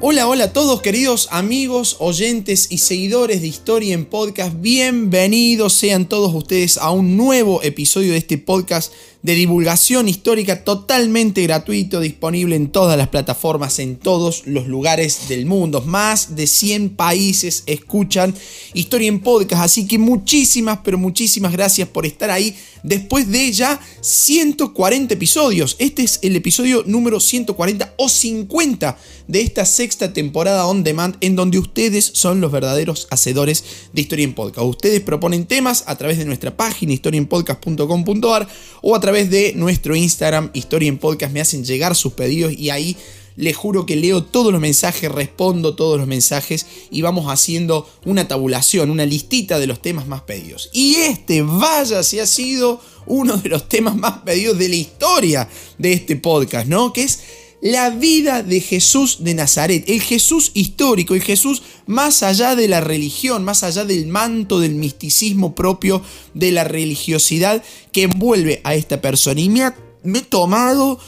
Hola, hola a todos queridos amigos, oyentes y seguidores de Historia en Podcast. Bienvenidos sean todos ustedes a un nuevo episodio de este podcast de divulgación histórica totalmente gratuito, disponible en todas las plataformas, en todos los lugares del mundo. Más de 100 países escuchan Historia en Podcast, así que muchísimas, pero muchísimas gracias por estar ahí después de ya 140 episodios. Este es el episodio número 140 o 50 de esta sexta temporada on demand en donde ustedes son los verdaderos hacedores de Historia en Podcast. Ustedes proponen temas a través de nuestra página historiaenpodcast.com.ar o a través de nuestro Instagram Historia en Podcast me hacen llegar sus pedidos y ahí les juro que leo todos los mensajes, respondo todos los mensajes y vamos haciendo una tabulación, una listita de los temas más pedidos. Y este, vaya si ha sido uno de los temas más pedidos de la historia de este podcast, ¿no? Que es la vida de Jesús de Nazaret, el Jesús histórico, el Jesús más allá de la religión, más allá del manto del misticismo propio de la religiosidad que envuelve a esta persona. Y me, me he tomado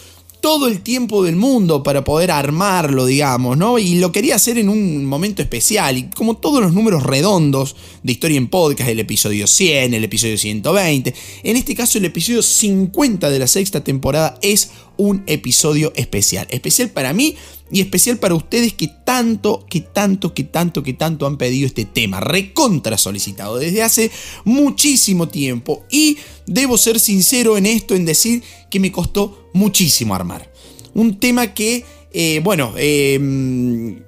todo el tiempo del mundo para poder armarlo, digamos, ¿no? Y lo quería hacer en un momento especial, y como todos los números redondos de Historia en Podcast, el episodio 100, el episodio 120, en este caso el episodio 50 de la sexta temporada es un episodio especial. Especial para mí y especial para ustedes que tanto, que tanto, que tanto, que tanto han pedido este tema. Recontra solicitado desde hace muchísimo tiempo. Y debo ser sincero en esto, en decir que me costó muchísimo armar. Un tema que, eh, bueno, em,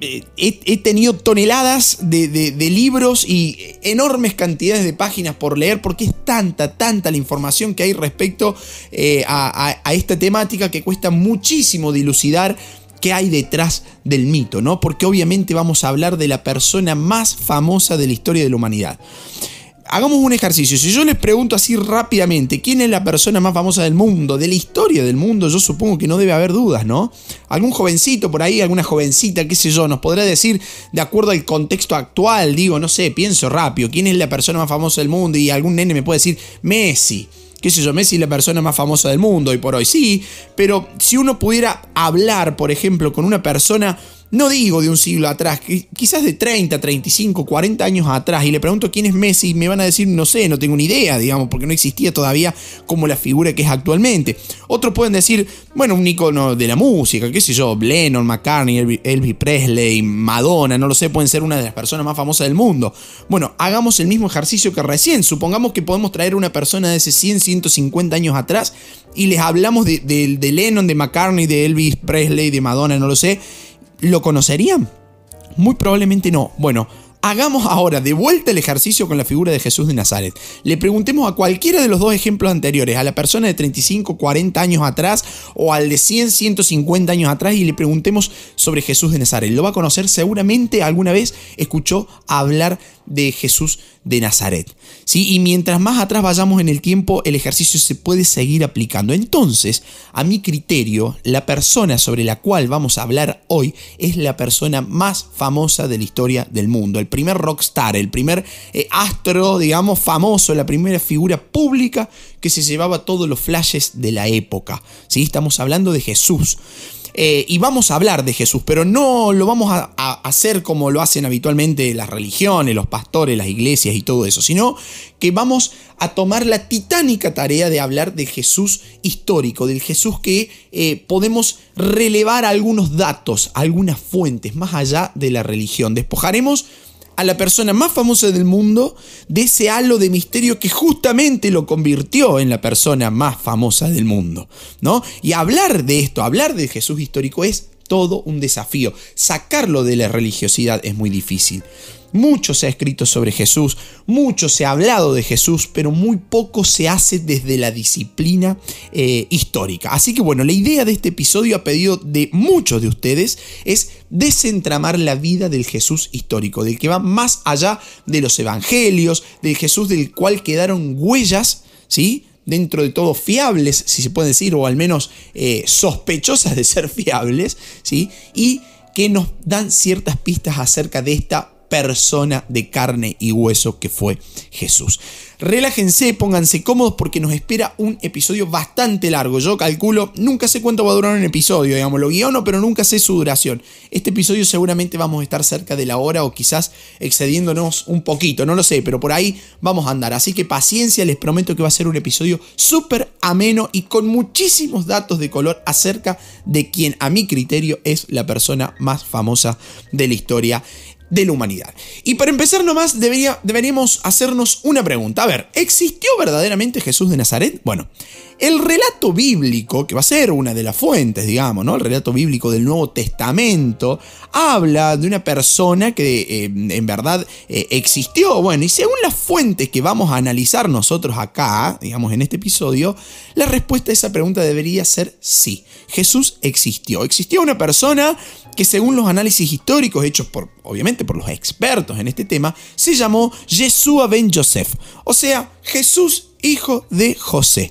he, tenido toneladas de, libros y enormes cantidades de páginas por leer porque es tanta, tanta la información que hay respecto eh, a, esta temática que cuesta muchísimo dilucidar qué hay detrás del mito, ¿no? Porque obviamente vamos a hablar de la persona más famosa de la historia de la humanidad hagamos un ejercicio. Si yo les pregunto así rápidamente, ¿quién es la persona más famosa del mundo, de la historia del mundo? Yo supongo que no debe haber dudas, ¿no? Algún jovencito por ahí, alguna jovencita, qué sé yo, nos podrá decir, de acuerdo al contexto actual, digo, no sé, pienso rápido, ¿quién es la persona más famosa del mundo? Y algún nene me puede decir, Messi qué sé yo, Messi es la persona más famosa del mundo y por hoy sí, pero si uno pudiera hablar, por ejemplo, con una persona no digo de un siglo atrás, quizás de 30, 35, 40 años atrás, y le pregunto quién es Messi, me van a decir, no sé, no tengo ni idea, digamos, porque no existía todavía como la figura que es actualmente. Otros pueden decir, bueno, un icono de la música, qué sé yo, Lennon, McCartney, Elvis Presley, Madonna, no lo sé, pueden ser una de las personas más famosas del mundo. Bueno, hagamos el mismo ejercicio que recién, supongamos que podemos traer una persona de ese 100, 150 años atrás y les hablamos de, de Lennon, de McCartney, de Elvis Presley, de Madonna, no lo sé ¿Lo conocerían? Muy probablemente no. Bueno, hagamos ahora de vuelta el ejercicio con la figura de Jesús de Nazaret. Le preguntemos a cualquiera de los dos ejemplos anteriores, a la persona de 35, 40 años atrás o al de 100, 150 años atrás y le preguntemos sobre Jesús de Nazaret. Lo va a conocer seguramente alguna vez escuchó hablar de Jesús de Nazaret. ¿sí? Y mientras más atrás vayamos en el tiempo, el ejercicio se puede seguir aplicando. Entonces, a mi criterio, la persona sobre la cual vamos a hablar hoy es la persona más famosa de la historia del mundo. Primer rockstar, el primer eh, astro, digamos, famoso, la primera figura pública que se llevaba todos los flashes de la época. ¿sí? Estamos hablando de Jesús. Eh, y vamos a hablar de Jesús, pero no lo vamos a, hacer como lo hacen habitualmente las religiones, los pastores, las iglesias y todo eso, sino que vamos a tomar la titánica tarea de hablar de Jesús histórico, del Jesús que eh, podemos relevar algunos datos, algunas fuentes, más allá de la religión. Despojaremos a la persona más famosa del mundo de ese halo de misterio que justamente lo convirtió en la persona más famosa del mundo, ¿no? Y hablar de esto, hablar de Jesús histórico es todo un desafío. Sacarlo de la religiosidad es muy difícil. Mucho se ha escrito sobre Jesús, mucho se ha hablado de Jesús, pero muy poco se hace desde la disciplina eh, histórica. Así que bueno, la idea de este episodio a pedido de muchos de ustedes es desentramar la vida del Jesús histórico, del que va más allá de los evangelios, del Jesús del cual quedaron huellas, ¿sí? Dentro de todo fiables, si se puede decir, o al menos eh, sospechosas de ser fiables, ¿sí? y que nos dan ciertas pistas acerca de esta persona de carne y hueso que fue Jesús. Relájense, pónganse cómodos porque nos espera un episodio bastante largo. Yo calculo, nunca sé cuánto va a durar un episodio, digamos, lo guiono, pero nunca sé su duración. Este episodio seguramente vamos a estar cerca de la hora o quizás excediéndonos un poquito, no lo sé, pero por ahí vamos a andar. Así que paciencia, les prometo que va a ser un episodio súper ameno y con muchísimos datos de color acerca de quien a mi criterio es la persona más famosa de la historia de la humanidad. Y para empezar nomás debería, deberíamos hacernos una pregunta. A ver, ¿existió verdaderamente Jesús de Nazaret? Bueno, el relato bíblico, que va a ser una de las fuentes, digamos, ¿no? El relato bíblico del Nuevo Testamento, habla de una persona que eh, en verdad eh, existió. Bueno, y según las fuentes que vamos a analizar nosotros acá, digamos, en este episodio, la respuesta a esa pregunta debería ser sí. Jesús existió. Existió una persona que según los análisis históricos hechos por, obviamente, por los expertos en este tema, se llamó Yeshua ben Joseph, o sea, Jesús hijo de José.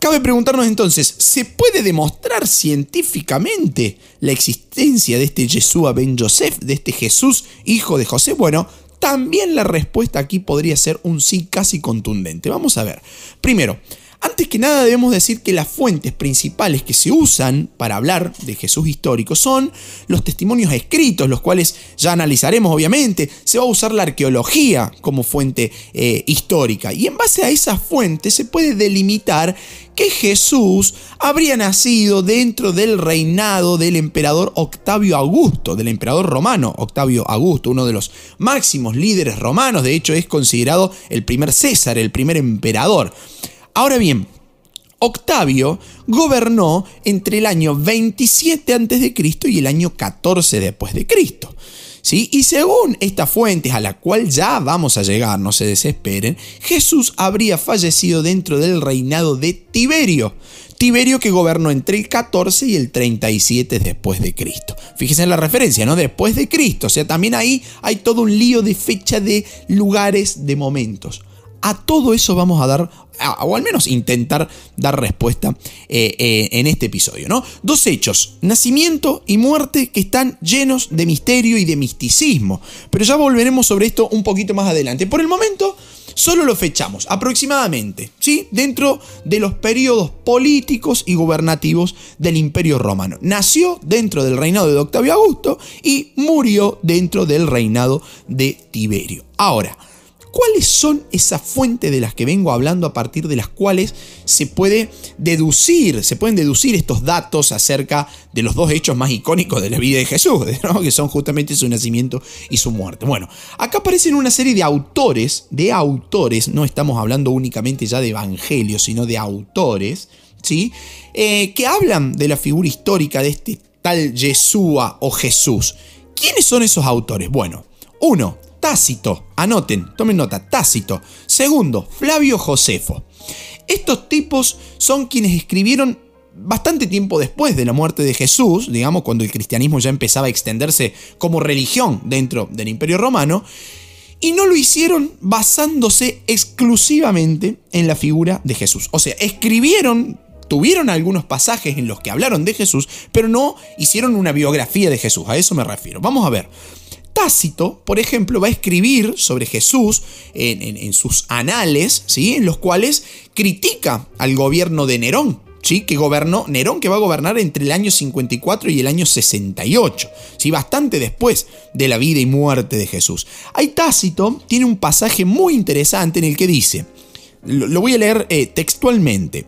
Cabe preguntarnos entonces, ¿se puede demostrar científicamente la existencia de este Yeshua ben Joseph, de este Jesús hijo de José? Bueno, también la respuesta aquí podría ser un sí casi contundente. Vamos a ver. Primero, antes que nada debemos decir que las fuentes principales que se usan para hablar de Jesús histórico son los testimonios escritos, los cuales ya analizaremos obviamente. Se va a usar la arqueología como fuente eh, histórica y en base a esas fuentes se puede delimitar que Jesús habría nacido dentro del reinado del emperador Octavio Augusto, del emperador romano Octavio Augusto, uno de los máximos líderes romanos, de hecho es considerado el primer César, el primer emperador. Ahora bien, Octavio gobernó entre el año 27 a.C. y el año 14 después de Cristo. ¿Sí? Y según estas fuentes a la cual ya vamos a llegar, no se desesperen, Jesús habría fallecido dentro del reinado de Tiberio. Tiberio que gobernó entre el 14 y el 37 después de Cristo. Fíjense en la referencia, ¿no? Después de Cristo. O sea, también ahí hay todo un lío de fecha, de lugares, de momentos. A todo eso vamos a dar, o al menos intentar dar respuesta eh, eh, en este episodio, ¿no? Dos hechos, nacimiento y muerte que están llenos de misterio y de misticismo. Pero ya volveremos sobre esto un poquito más adelante. Por el momento, solo lo fechamos aproximadamente, ¿sí? Dentro de los periodos políticos y gubernativos del Imperio Romano. Nació dentro del reinado de Octavio Augusto y murió dentro del reinado de Tiberio. Ahora, ¿Cuáles son esas fuentes de las que vengo hablando a partir de las cuales se puede deducir, se pueden deducir estos datos acerca de los dos hechos más icónicos de la vida de Jesús, que son justamente su nacimiento y su muerte? Bueno, acá aparecen una serie de autores, de autores, no estamos hablando únicamente ya de evangelios, sino de autores, ¿sí? Eh, que hablan de la figura histórica de este tal Yeshua o Jesús. ¿Quiénes son esos autores? Bueno, uno, Tácito, anoten, tomen nota, Tácito. Segundo, Flavio Josefo. Estos tipos son quienes escribieron bastante tiempo después de la muerte de Jesús, digamos, cuando el cristianismo ya empezaba a extenderse como religión dentro del Imperio Romano, y no lo hicieron basándose exclusivamente en la figura de Jesús. O sea, escribieron, tuvieron algunos pasajes en los que hablaron de Jesús, pero no hicieron una biografía de Jesús, a eso me refiero. Vamos a ver. Tácito, por ejemplo, va a escribir sobre Jesús en, sus anales, ¿sí? en los cuales critica al gobierno de Nerón. ¿Sí? que gobernó Nerón, que va a gobernar entre el año 54 y el año 68, ¿sí? bastante después de la vida y muerte de Jesús. Hay Tácito, tiene un pasaje muy interesante en el que dice, lo voy a leer eh, textualmente.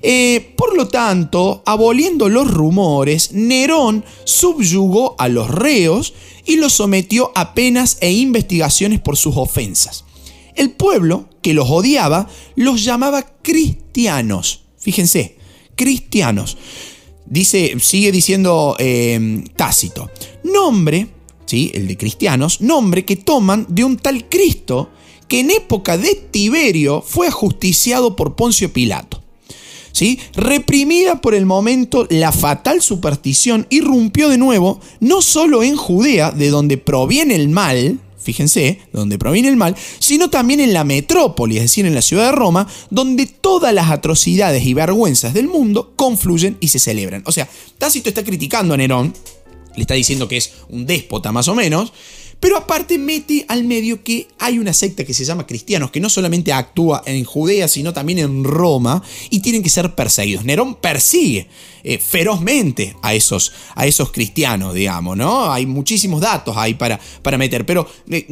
Eh, por lo tanto, aboliendo los rumores, Nerón subyugó a los reos y los sometió a penas e investigaciones por sus ofensas. El pueblo, que los odiaba, los llamaba cristianos. Fíjense, cristianos. Dice, sigue diciendo eh, Tácito. Nombre, ¿sí? el de cristianos, nombre que toman de un tal Cristo que en época de Tiberio fue ajusticiado por Poncio Pilato. ¿Sí? Reprimida por el momento la fatal superstición, irrumpió de nuevo no solo en Judea, de donde proviene el mal, fíjense, de donde proviene el mal, sino también en la metrópoli, es decir, en la ciudad de Roma, donde todas las atrocidades y vergüenzas del mundo confluyen y se celebran. O sea, Tácito está criticando a Nerón, le está diciendo que es un déspota más o menos, Pero aparte mete al medio que hay una secta que se llama cristianos, que no solamente actúa en Judea, sino también en Roma, y tienen que ser perseguidos. Nerón persigue eh, ferozmente a esos, a esos cristianos, digamos, ¿no? Hay muchísimos datos ahí para, para meter, pero eh,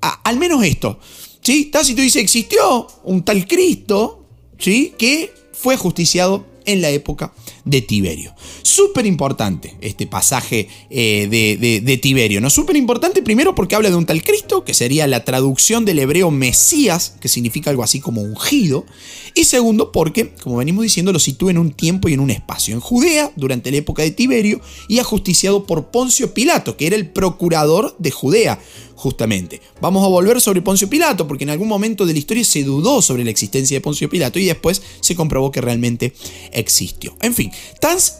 al menos esto, ¿sí? Tácito dice, existió un tal Cristo, ¿sí? Que fue justiciado en la época de Tiberio. Súper importante este pasaje eh, de, Tiberio, ¿no? Súper importante primero porque habla de un tal Cristo, que sería la traducción del hebreo Mesías, que significa algo así como ungido. Y segundo porque, como venimos diciendo, lo sitúa en un tiempo y en un espacio. En Judea, durante la época de Tiberio, y ajusticiado por Poncio Pilato, que era el procurador de Judea justamente. Vamos a volver sobre Poncio Pilato, porque en algún momento de la historia se dudó sobre la existencia de Poncio Pilato y después se comprobó que realmente existió. En fin,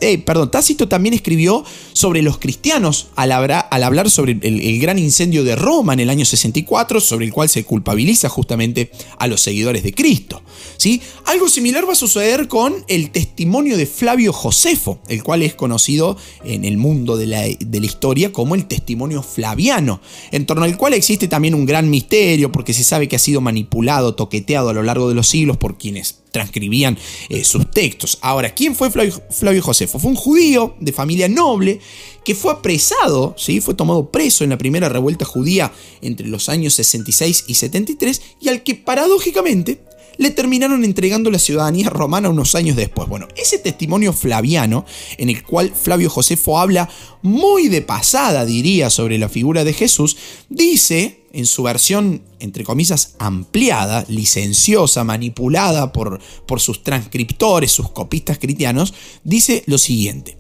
eh, Tácito también escribió sobre los cristianos al, hablar sobre el, gran incendio de Roma en el año 64, sobre el cual se culpabiliza justamente a los seguidores de Cristo. ¿sí? Algo similar va a suceder con el testimonio de Flavio Josefo, el cual es conocido en el mundo de la, de la historia como el testimonio flaviano, en torno al el cual existe también un gran misterio porque se sabe que ha sido manipulado, toqueteado a lo largo de los siglos por quienes transcribían eh, sus textos. Ahora, ¿quién fue Flavio, Josefo? Fue un judío de familia noble que fue apresado, ¿sí? fue tomado preso en la primera revuelta judía entre los años 66 y 73 y al que paradójicamente le terminaron entregando la ciudadanía romana unos años después. Bueno, ese testimonio flaviano, en el cual Flavio Josefo habla muy de pasada, diría, sobre la figura de Jesús, dice en su versión, entre comillas, ampliada, licenciosa, manipulada por, por sus transcriptores, sus copistas cristianos, dice lo siguiente.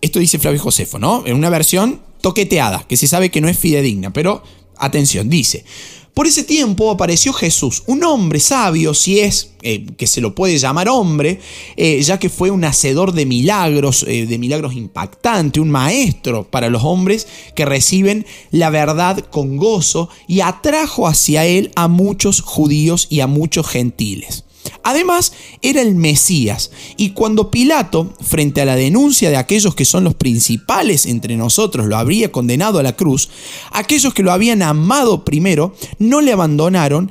Esto dice Flavio Josefo, ¿no? En una versión toqueteada, que se sabe que no es fidedigna, pero atención, dice, por ese tiempo apareció Jesús, un hombre sabio, si es eh, que se lo puede llamar hombre, eh, ya que fue un hacedor de milagros, eh, de milagros impactantes, un maestro para los hombres que reciben la verdad con gozo y atrajo hacia él a muchos judíos y a muchos gentiles. Además, era el Mesías, y cuando Pilato, frente a la denuncia de aquellos que son los principales entre nosotros, lo habría condenado a la cruz, aquellos que lo habían amado primero, no le abandonaron,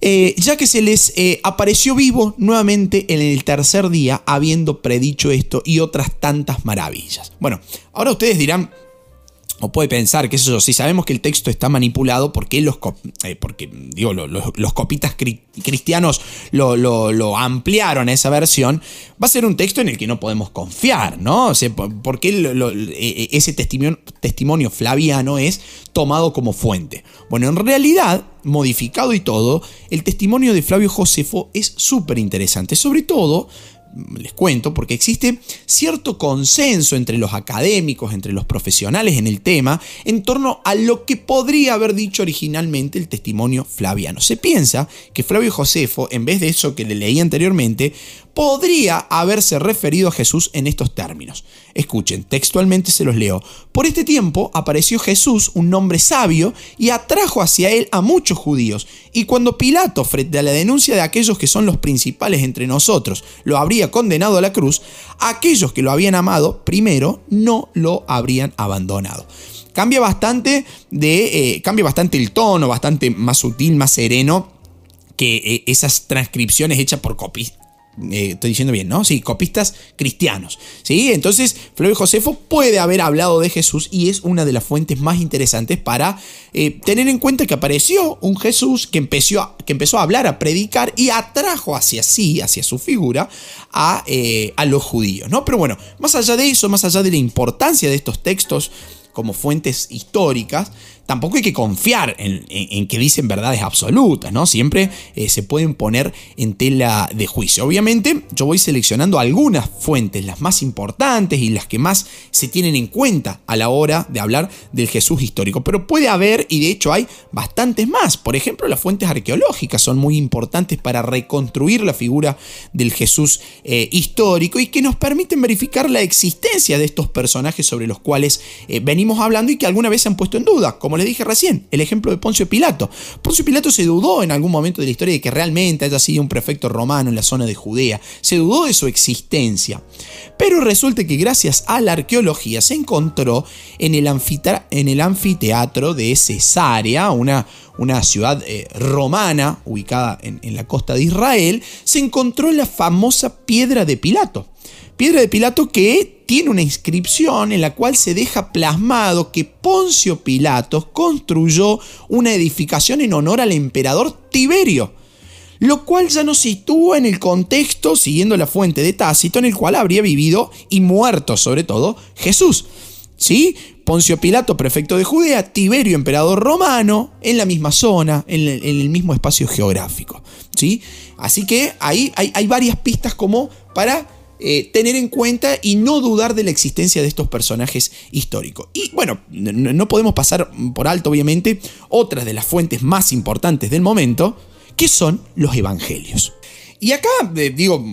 eh, ya que se les eh, apareció vivo nuevamente en el tercer día, habiendo predicho esto y otras tantas maravillas. Bueno, ahora ustedes dirán, o puede pensar que eso, si sabemos que el texto está manipulado, ¿por qué los, eh, porque, digo, los, copitas cristianos lo, ampliaron a esa versión? Va a ser un texto en el que no podemos confiar, ¿no? O sea, ¿por qué e, e, ese testimonio, testimonio flaviano es tomado como fuente? Bueno, en realidad, modificado y todo, el testimonio de Flavio Josefo es súper interesante, sobre todo les cuento, porque existe cierto consenso entre los académicos, entre los profesionales en el tema, en torno a lo que podría haber dicho originalmente el testimonio flaviano. Se piensa que Flavio Josefo, en vez de eso que le leí anteriormente, podría haberse referido a Jesús en estos términos. Escuchen, textualmente se los leo. Por este tiempo apareció Jesús, un hombre sabio, y atrajo hacia él a muchos judíos. Y cuando Pilato, frente a la denuncia de aquellos que son los principales entre nosotros, lo habría condenado a la cruz, aquellos que lo habían amado primero no lo habrían abandonado cambia bastante de. Eh, cambia bastante el tono, bastante más sutil, más sereno que eh, esas transcripciones hechas por, copi eh, estoy diciendo bien, ¿no? Sí, copistas cristianos. ¿sí? Entonces, Flavio Josefo puede haber hablado de Jesús y es una de las fuentes más interesantes para eh, tener en cuenta que apareció un Jesús que empezó, a, que empezó a hablar, a predicar y atrajo hacia sí, hacia su figura, a, eh, a los judíos, ¿no? Pero bueno, más allá de eso, más allá de la importancia de estos textos como fuentes históricas, tampoco hay que confiar en, que dicen verdades absolutas, ¿no? Siempre eh, se pueden poner en tela de juicio. Obviamente, yo voy seleccionando algunas fuentes, las más importantes y las que más se tienen en cuenta a la hora de hablar del Jesús histórico. Pero puede haber, y de hecho hay bastantes más. Por ejemplo, las fuentes arqueológicas son muy importantes para reconstruir la figura del Jesús eh, histórico y que nos permiten verificar la existencia de estos personajes sobre los cuales eh, venimos hablando y que alguna vez se han puesto en duda, como como les dije recién, el ejemplo de Poncio Pilato. Poncio Pilato se dudó en algún momento de la historia de que realmente haya sido un prefecto romano en la zona de Judea, se dudó de su existencia. Pero resulta que gracias a la arqueología se encontró en el, en el anfiteatro de Cesarea, una, una ciudad eh, romana ubicada en, la costa de Israel, se encontró la famosa piedra de Pilato. Piedra de Pilato que tiene una inscripción en la cual se deja plasmado que Poncio Pilato construyó una edificación en honor al emperador Tiberio, lo cual ya nos sitúa en el contexto, siguiendo la fuente de Tácito, en el cual habría vivido y muerto sobre todo Jesús. ¿Sí? Poncio Pilato, prefecto de Judea, Tiberio, emperador romano, en la misma zona, en el, mismo espacio geográfico. ¿sí? Así que ahí hay, varias pistas como para eh, tener en cuenta y no dudar de la existencia de estos personajes históricos. Y bueno, no, podemos pasar por alto, obviamente, otras de las fuentes más importantes del momento, que son los evangelios. Y acá, eh, digo,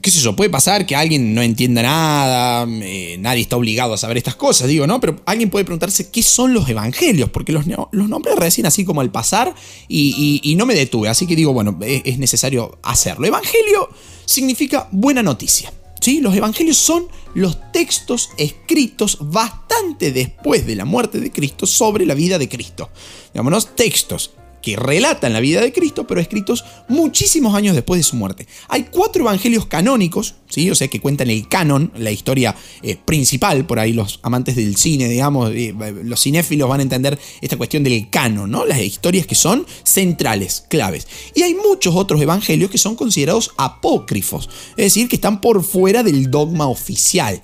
qué sé yo, puede pasar que alguien no entienda nada, eh, nadie está obligado a saber estas cosas, digo, ¿no? Pero alguien puede preguntarse qué son los evangelios, porque los, los nombres recién así como al pasar y, no me detuve, así que digo, bueno, es, es necesario hacerlo. Evangelio significa buena noticia. ¿Sí? Los evangelios son los textos escritos bastante después de la muerte de Cristo sobre la vida de Cristo. Digámonos, textos que relatan la vida de Cristo, pero escritos muchísimos años después de su muerte. Hay cuatro evangelios canónicos, ¿sí? o sea, que cuentan el canon, la historia eh, principal, por ahí los amantes del cine, digamos, eh, los cinéfilos van a entender esta cuestión del canon, ¿no? las historias que son centrales, claves. Y hay muchos otros evangelios que son considerados apócrifos, es decir, que están por fuera del dogma oficial.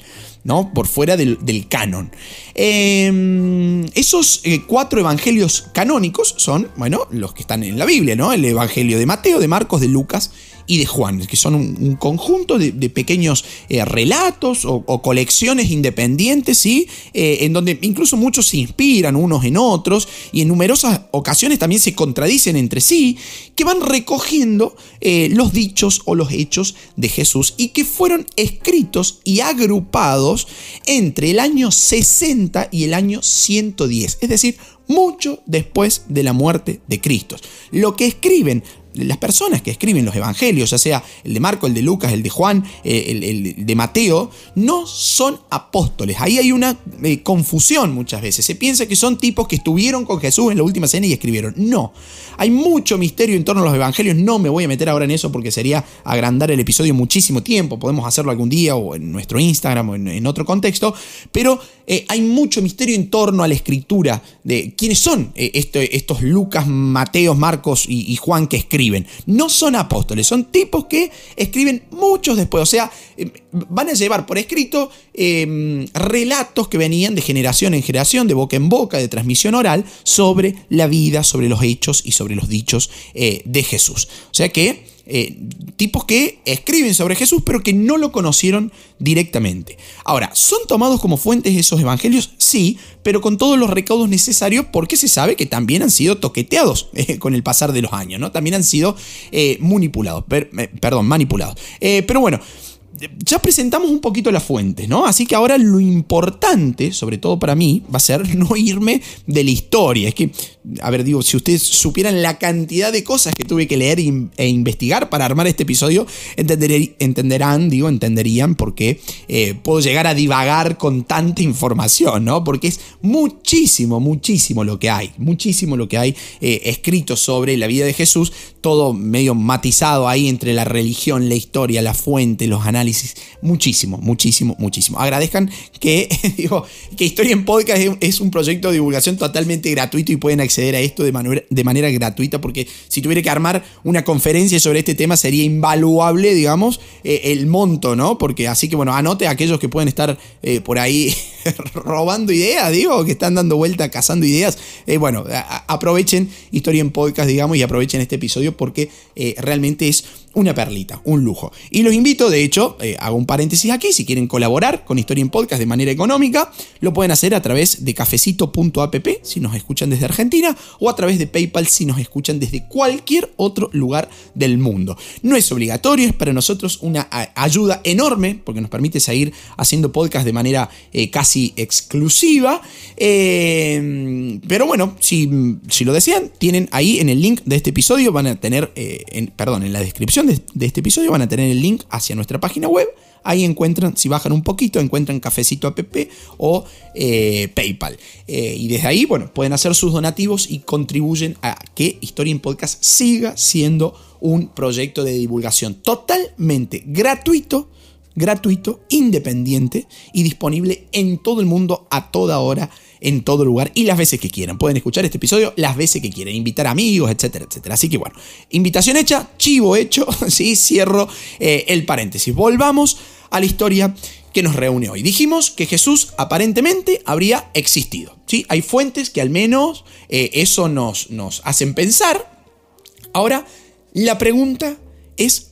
¿No? Por fuera del, canon. Em, esos eh, cuatro evangelios canónicos son, bueno, los que están en la Biblia, ¿no? El evangelio de Mateo, de Marcos, de Lucas y de Juan, que son un, conjunto de, pequeños eh, relatos o, colecciones independientes, ¿sí? Eh, en donde incluso muchos se inspiran unos en otros y en numerosas ocasiones también se contradicen entre sí, que van recogiendo eh, los dichos o los hechos de Jesús y que fueron escritos y agrupados entre el año 60 y el año 110, es decir, mucho después de la muerte de Cristo. Lo que escriben las personas que escriben los evangelios, ya sea el de Marco, el de Lucas, el de Juan, eh, el, de Mateo, no son apóstoles. Ahí hay una eh, confusión muchas veces. Se piensa que son tipos que estuvieron con Jesús en la última cena y escribieron. No. Hay mucho misterio en torno a los evangelios. No me voy a meter ahora en eso porque sería agrandar el episodio muchísimo tiempo. Podemos hacerlo algún día o en nuestro Instagram o en, otro contexto. Pero eh, hay mucho misterio en torno a la escritura de quiénes son estos Lucas, Mateos, Marcos y Juan que escriben no son apóstoles, son tipos que escriben muchos después. O sea, em, van a llevar por escrito em, relatos que venían de generación en generación, de boca en boca, de transmisión oral, sobre la vida, sobre los hechos y sobre los dichos eh, de Jesús. O sea que eh, tipos que escriben sobre Jesús, pero que no lo conocieron directamente. Ahora, ¿son tomados como fuentes esos evangelios? Sí, pero con todos los recaudos necesarios porque se sabe que también han sido toqueteados eh, con el pasar de los años, ¿no? También han sido eh, manipulados, perdón, manipulados. pero bueno, ya presentamos un poquito la fuente, ¿no? Así que ahora lo importante, sobre todo para mí, va a ser no irme de la historia. Es que, a ver, digo, si ustedes supieran la cantidad de cosas que tuve que leer e investigar para armar este episodio, entenderán, digo, entenderían por qué eh, puedo llegar a divagar con tanta información, ¿no? Porque es muchísimo, muchísimo lo que hay, muchísimo lo que hay eh, escrito sobre la vida de Jesús, todo medio matizado ahí entre la religión, la historia, la fuente, los análisis muchísimo, muchísimo, muchísimo. Agradezcan que, digo, que Historia en Podcast es, un proyecto de divulgación totalmente gratuito y pueden acceder a esto de manera, de manera gratuita porque si tuviera que armar una conferencia sobre este tema sería invaluable, digamos, eh, el monto, ¿no? Porque así que bueno, anote a aquellos que pueden estar eh, por ahí robando ideas, digo, que están dando vuelta, cazando ideas. Eh, bueno, aprovechen Historia en Podcast, digamos, y aprovechen este episodio porque realmente es una perlita, un lujo. Y los invito, de hecho, eh, hago un paréntesis aquí, si quieren colaborar con Historia en Podcast de manera económica, lo pueden hacer a través de cafecito.app si nos escuchan desde Argentina o a través de PayPal si nos escuchan desde cualquier otro lugar del mundo. No es obligatorio, es para nosotros una ayuda enorme porque nos permite seguir haciendo podcast de manera eh, casi exclusiva. Eh, pero bueno, si, si, lo desean, tienen ahí en el link de este episodio, van a tener, eh, perdón, en la descripción de, este episodio van a tener el link hacia nuestra página web Ahí encuentran, si bajan un poquito, encuentran Cafecito App o eh, PayPal. Y desde ahí, bueno, pueden hacer sus donativos y contribuyen a que Historia en Podcast siga siendo un proyecto de divulgación totalmente gratuito, gratuito, independiente y disponible en todo el mundo a toda hora en todo lugar y las veces que quieran. Pueden escuchar este episodio las veces que quieran, invitar amigos, etcétera, etcétera. Así que bueno, invitación hecha, chivo hecho, sí, cierro eh, el paréntesis. Volvamos a la historia que nos reúne hoy. Dijimos que Jesús aparentemente habría existido. ¿sí? Hay fuentes que al menos eh, eso nos, nos hacen pensar. Ahora, la pregunta es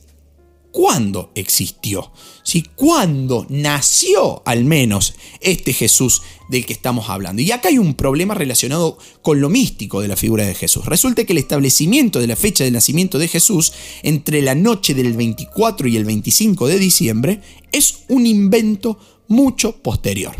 cuándo existió, ¿sí? cuándo nació al menos este Jesús del que estamos hablando. Y acá hay un problema relacionado con lo místico de la figura de Jesús. Resulta que el establecimiento de la fecha del nacimiento de Jesús entre la noche del 24 y el 25 de diciembre es un invento mucho posterior.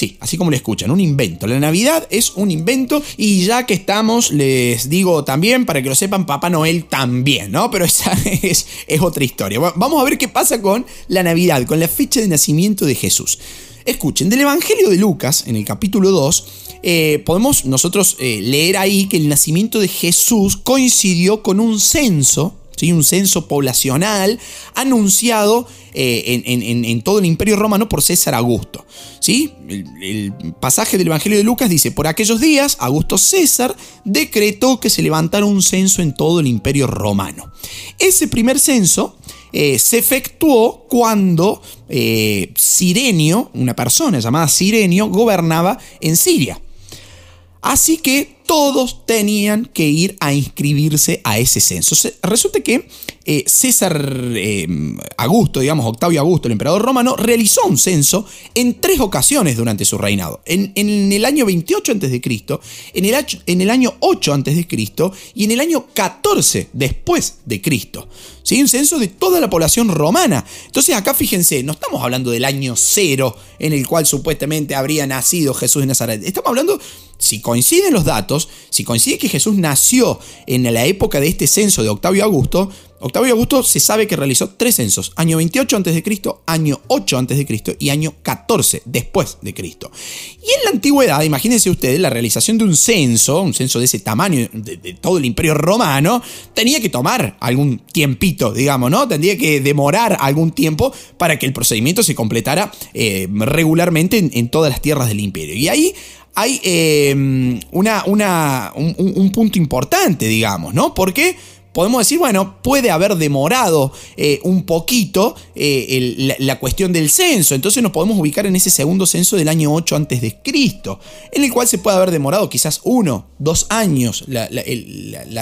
Sí, así como le escuchan, un invento. La Navidad es un invento y ya que estamos, les digo también, para que lo sepan, Papá Noel también, ¿no? Pero esa es, es otra historia. Vamos a ver qué pasa con la Navidad, con la fecha de nacimiento de Jesús. Escuchen, del Evangelio de Lucas, en el capítulo 2, eh, podemos nosotros eh, leer ahí que el nacimiento de Jesús coincidió con un censo un censo poblacional anunciado eh, en, todo el imperio romano por César Augusto. ¿sí? El, pasaje del Evangelio de Lucas dice, por aquellos días Augusto César decretó que se levantara un censo en todo el imperio romano. Ese primer censo eh, se efectuó cuando eh, Sirenio, una persona llamada Sirenio, gobernaba en Siria. Así que todos tenían que ir a inscribirse a ese censo. Resulta que eh, César eh, Augusto, digamos Octavio Augusto, el emperador romano, realizó un censo en tres ocasiones durante su reinado. En, el año 28 a.C., en el, en el año 8 a.C. y en el año 14 después de Cristo. ¿Sí? Un censo de toda la población romana. Entonces acá fíjense, no estamos hablando del año cero en el cual supuestamente habría nacido Jesús de Nazaret. Estamos hablando, si coinciden los datos, si coincide que Jesús nació en la época de este censo de Octavio Augusto, Octavio Augusto se sabe que realizó tres censos, año 28 a.C., año 8 a.C. y año 14 después de Cristo. Y en la antigüedad, imagínense ustedes, la realización de un censo, un censo de ese tamaño de, todo el imperio romano, tenía que tomar algún tiempito, digamos, ¿no? Tendría que demorar algún tiempo para que el procedimiento se completara eh, regularmente en, todas las tierras del imperio. Y ahí hay eh, una, una, un, un punto importante, digamos, ¿no? Porque podemos decir, bueno, puede haber demorado eh, un poquito eh, la, cuestión del censo, entonces nos podemos ubicar en ese segundo censo del año 8 antes de Cristo, en el cual se puede haber demorado quizás uno, dos años la,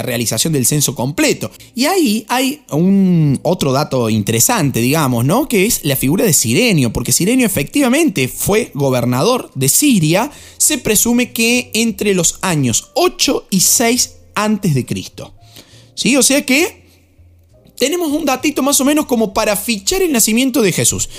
realización del censo completo. Y ahí hay un otro dato interesante, digamos, ¿no? Que es la figura de Sirenio, porque Sirenio efectivamente fue gobernador de Siria, se presume que entre los años 8 y 6 antes de Cristo. ¿Sí? O sea que tenemos un datito más o menos como para fichar el nacimiento de Jesús.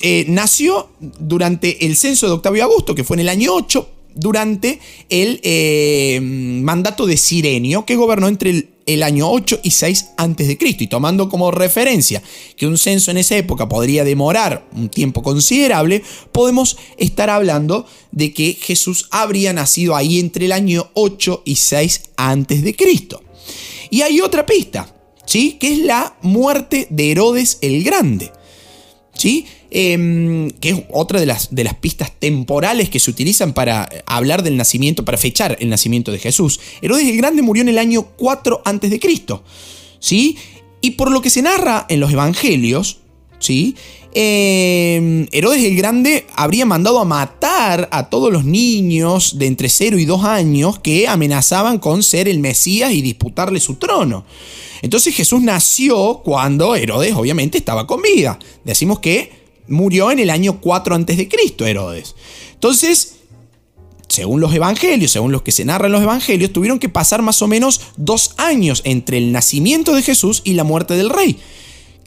Eh, nació durante el censo de Octavio Augusto, que fue en el año 8, durante el eh, mandato de Sirenio, que gobernó entre el, año 8 y 6 antes de Cristo. Y tomando como referencia que un censo en esa época podría demorar un tiempo considerable, podemos estar hablando de que Jesús habría nacido ahí entre el año 8 y 6 antes de Cristo. Y hay otra pista, ¿sí? Que es la muerte de Herodes el Grande. ¿Sí? Em, que es otra de las, de las pistas temporales que se utilizan para hablar del nacimiento, para fechar el nacimiento de Jesús. Herodes el Grande murió en el año 4 a.C. ¿Sí? Y por lo que se narra en los evangelios, ¿sí? Em, Herodes el Grande habría mandado a matar a todos los niños de entre 0 y 2 años que amenazaban con ser el Mesías y disputarle su trono. Entonces Jesús nació cuando Herodes obviamente estaba con vida. Decimos que murió en el año 4 a.C. Herodes. Entonces, según los evangelios, según los que se narran los evangelios, tuvieron que pasar más o menos dos años entre el nacimiento de Jesús y la muerte del rey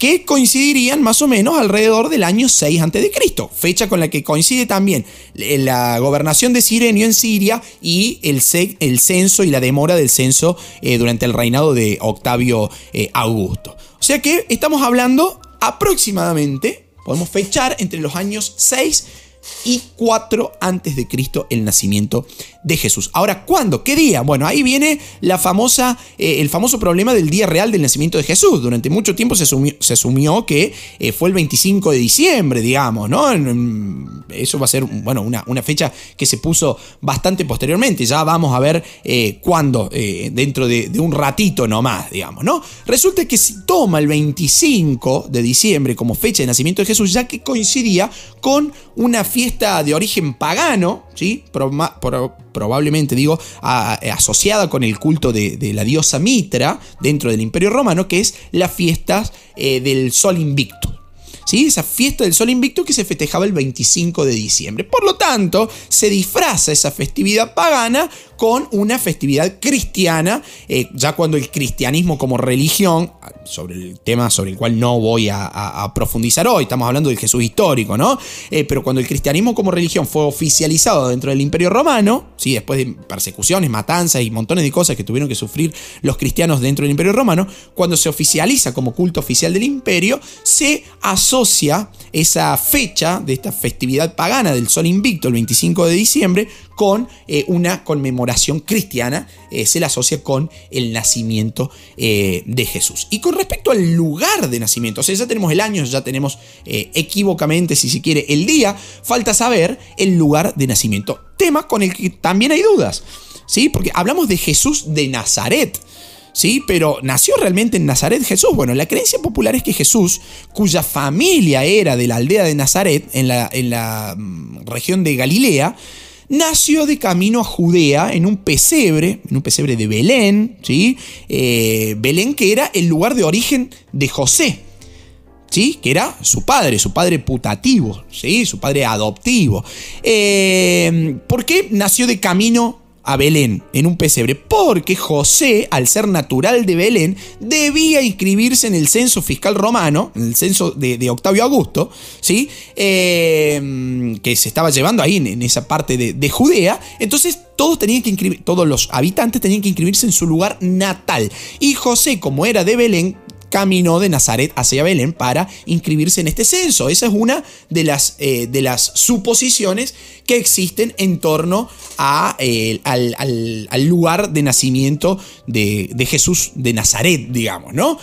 que coincidirían más o menos alrededor del año 6 a.C., fecha con la que coincide también la gobernación de Sirenio en Siria y el, el censo y la demora del censo eh, durante el reinado de Octavio eh, Augusto. O sea que estamos hablando aproximadamente, podemos fechar entre los años 6 y 4 antes de Cristo el nacimiento de Jesús. Ahora, ¿cuándo? ¿Qué día? Bueno, ahí viene la famosa, eh, el famoso problema del día real del nacimiento de Jesús. Durante mucho tiempo se asumió, que eh, fue el 25 de diciembre, digamos, ¿no? Eso va a ser, bueno, una, una fecha que se puso bastante posteriormente. Ya vamos a ver eh, cuándo, dentro de, de, un ratito nomás, digamos, ¿no? Resulta que si toma el 25 de diciembre como fecha de nacimiento de Jesús, ya que coincidía con una fiesta de origen pagano, ¿sí? probablemente digo, asociada con el culto de, la diosa Mitra dentro del Imperio Romano, que es la fiesta eh, del Sol Invicto. ¿Sí? Esa fiesta del Sol Invicto que se festejaba el 25 de diciembre. Por lo tanto, se disfraza esa festividad pagana con una festividad cristiana, eh, ya cuando el cristianismo como religión, sobre el tema sobre el cual no voy a, profundizar hoy, estamos hablando del Jesús histórico, ¿no? Eh, pero cuando el cristianismo como religión fue oficializado dentro del imperio romano, ¿sí? después de persecuciones, matanzas y montones de cosas que tuvieron que sufrir los cristianos dentro del imperio romano, cuando se oficializa como culto oficial del imperio, se asocia esa fecha de esta festividad pagana del Sol Invicto, el 25 de diciembre, con eh, una conmemoración cristiana, eh, se la asocia con el nacimiento eh, de Jesús. Y con respecto al lugar de nacimiento, o sea, ya tenemos el año, ya tenemos equivocamente, si se quiere, el día, falta saber el lugar de nacimiento. Tema con el que también hay dudas, ¿sí? Porque hablamos de Jesús de Nazaret. ¿Sí? Pero ¿nació realmente en Nazaret Jesús? Bueno, la creencia popular es que Jesús, cuya familia era de la aldea de Nazaret, en la, mm, región de Galilea, nació de camino a Judea en un pesebre, en un pesebre de Belén, ¿sí? Eh, Belén que era el lugar de origen de José, ¿sí? que era su padre, su padre putativo, ¿sí? su padre adoptivo. Eh, ¿Por qué nació de camino a Belén en un pesebre, porque José, al ser natural de Belén, debía inscribirse en el censo fiscal romano, en el censo de, Octavio Augusto, ¿sí? Em, que se estaba llevando ahí en, esa parte de, de, Judea. Entonces todos, tenían que inscribir, todos los habitantes tenían que inscribirse en su lugar natal. Y José, como era de Belén, caminó de Nazaret hacia Belén para inscribirse en este censo. Esa es una de las, eh, de las suposiciones que existen en torno a, eh, al, lugar de nacimiento de, Jesús de Nazaret, digamos, ¿no?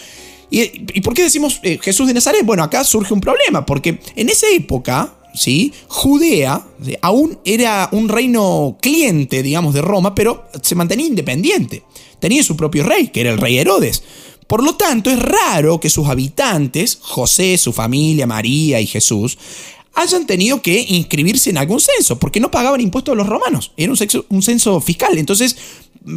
¿Y, por qué decimos eh, Jesús de Nazaret? Bueno, acá surge un problema, porque en esa época, ¿sí? Judea aún era un reino cliente, digamos, de Roma, pero se mantenía independiente. Tenía su propio rey, que era el rey Herodes. Por lo tanto, es raro que sus habitantes, José, su familia, María y Jesús, hayan tenido que inscribirse en algún censo, porque no pagaban impuestos a los romanos, era un, censo fiscal. Entonces,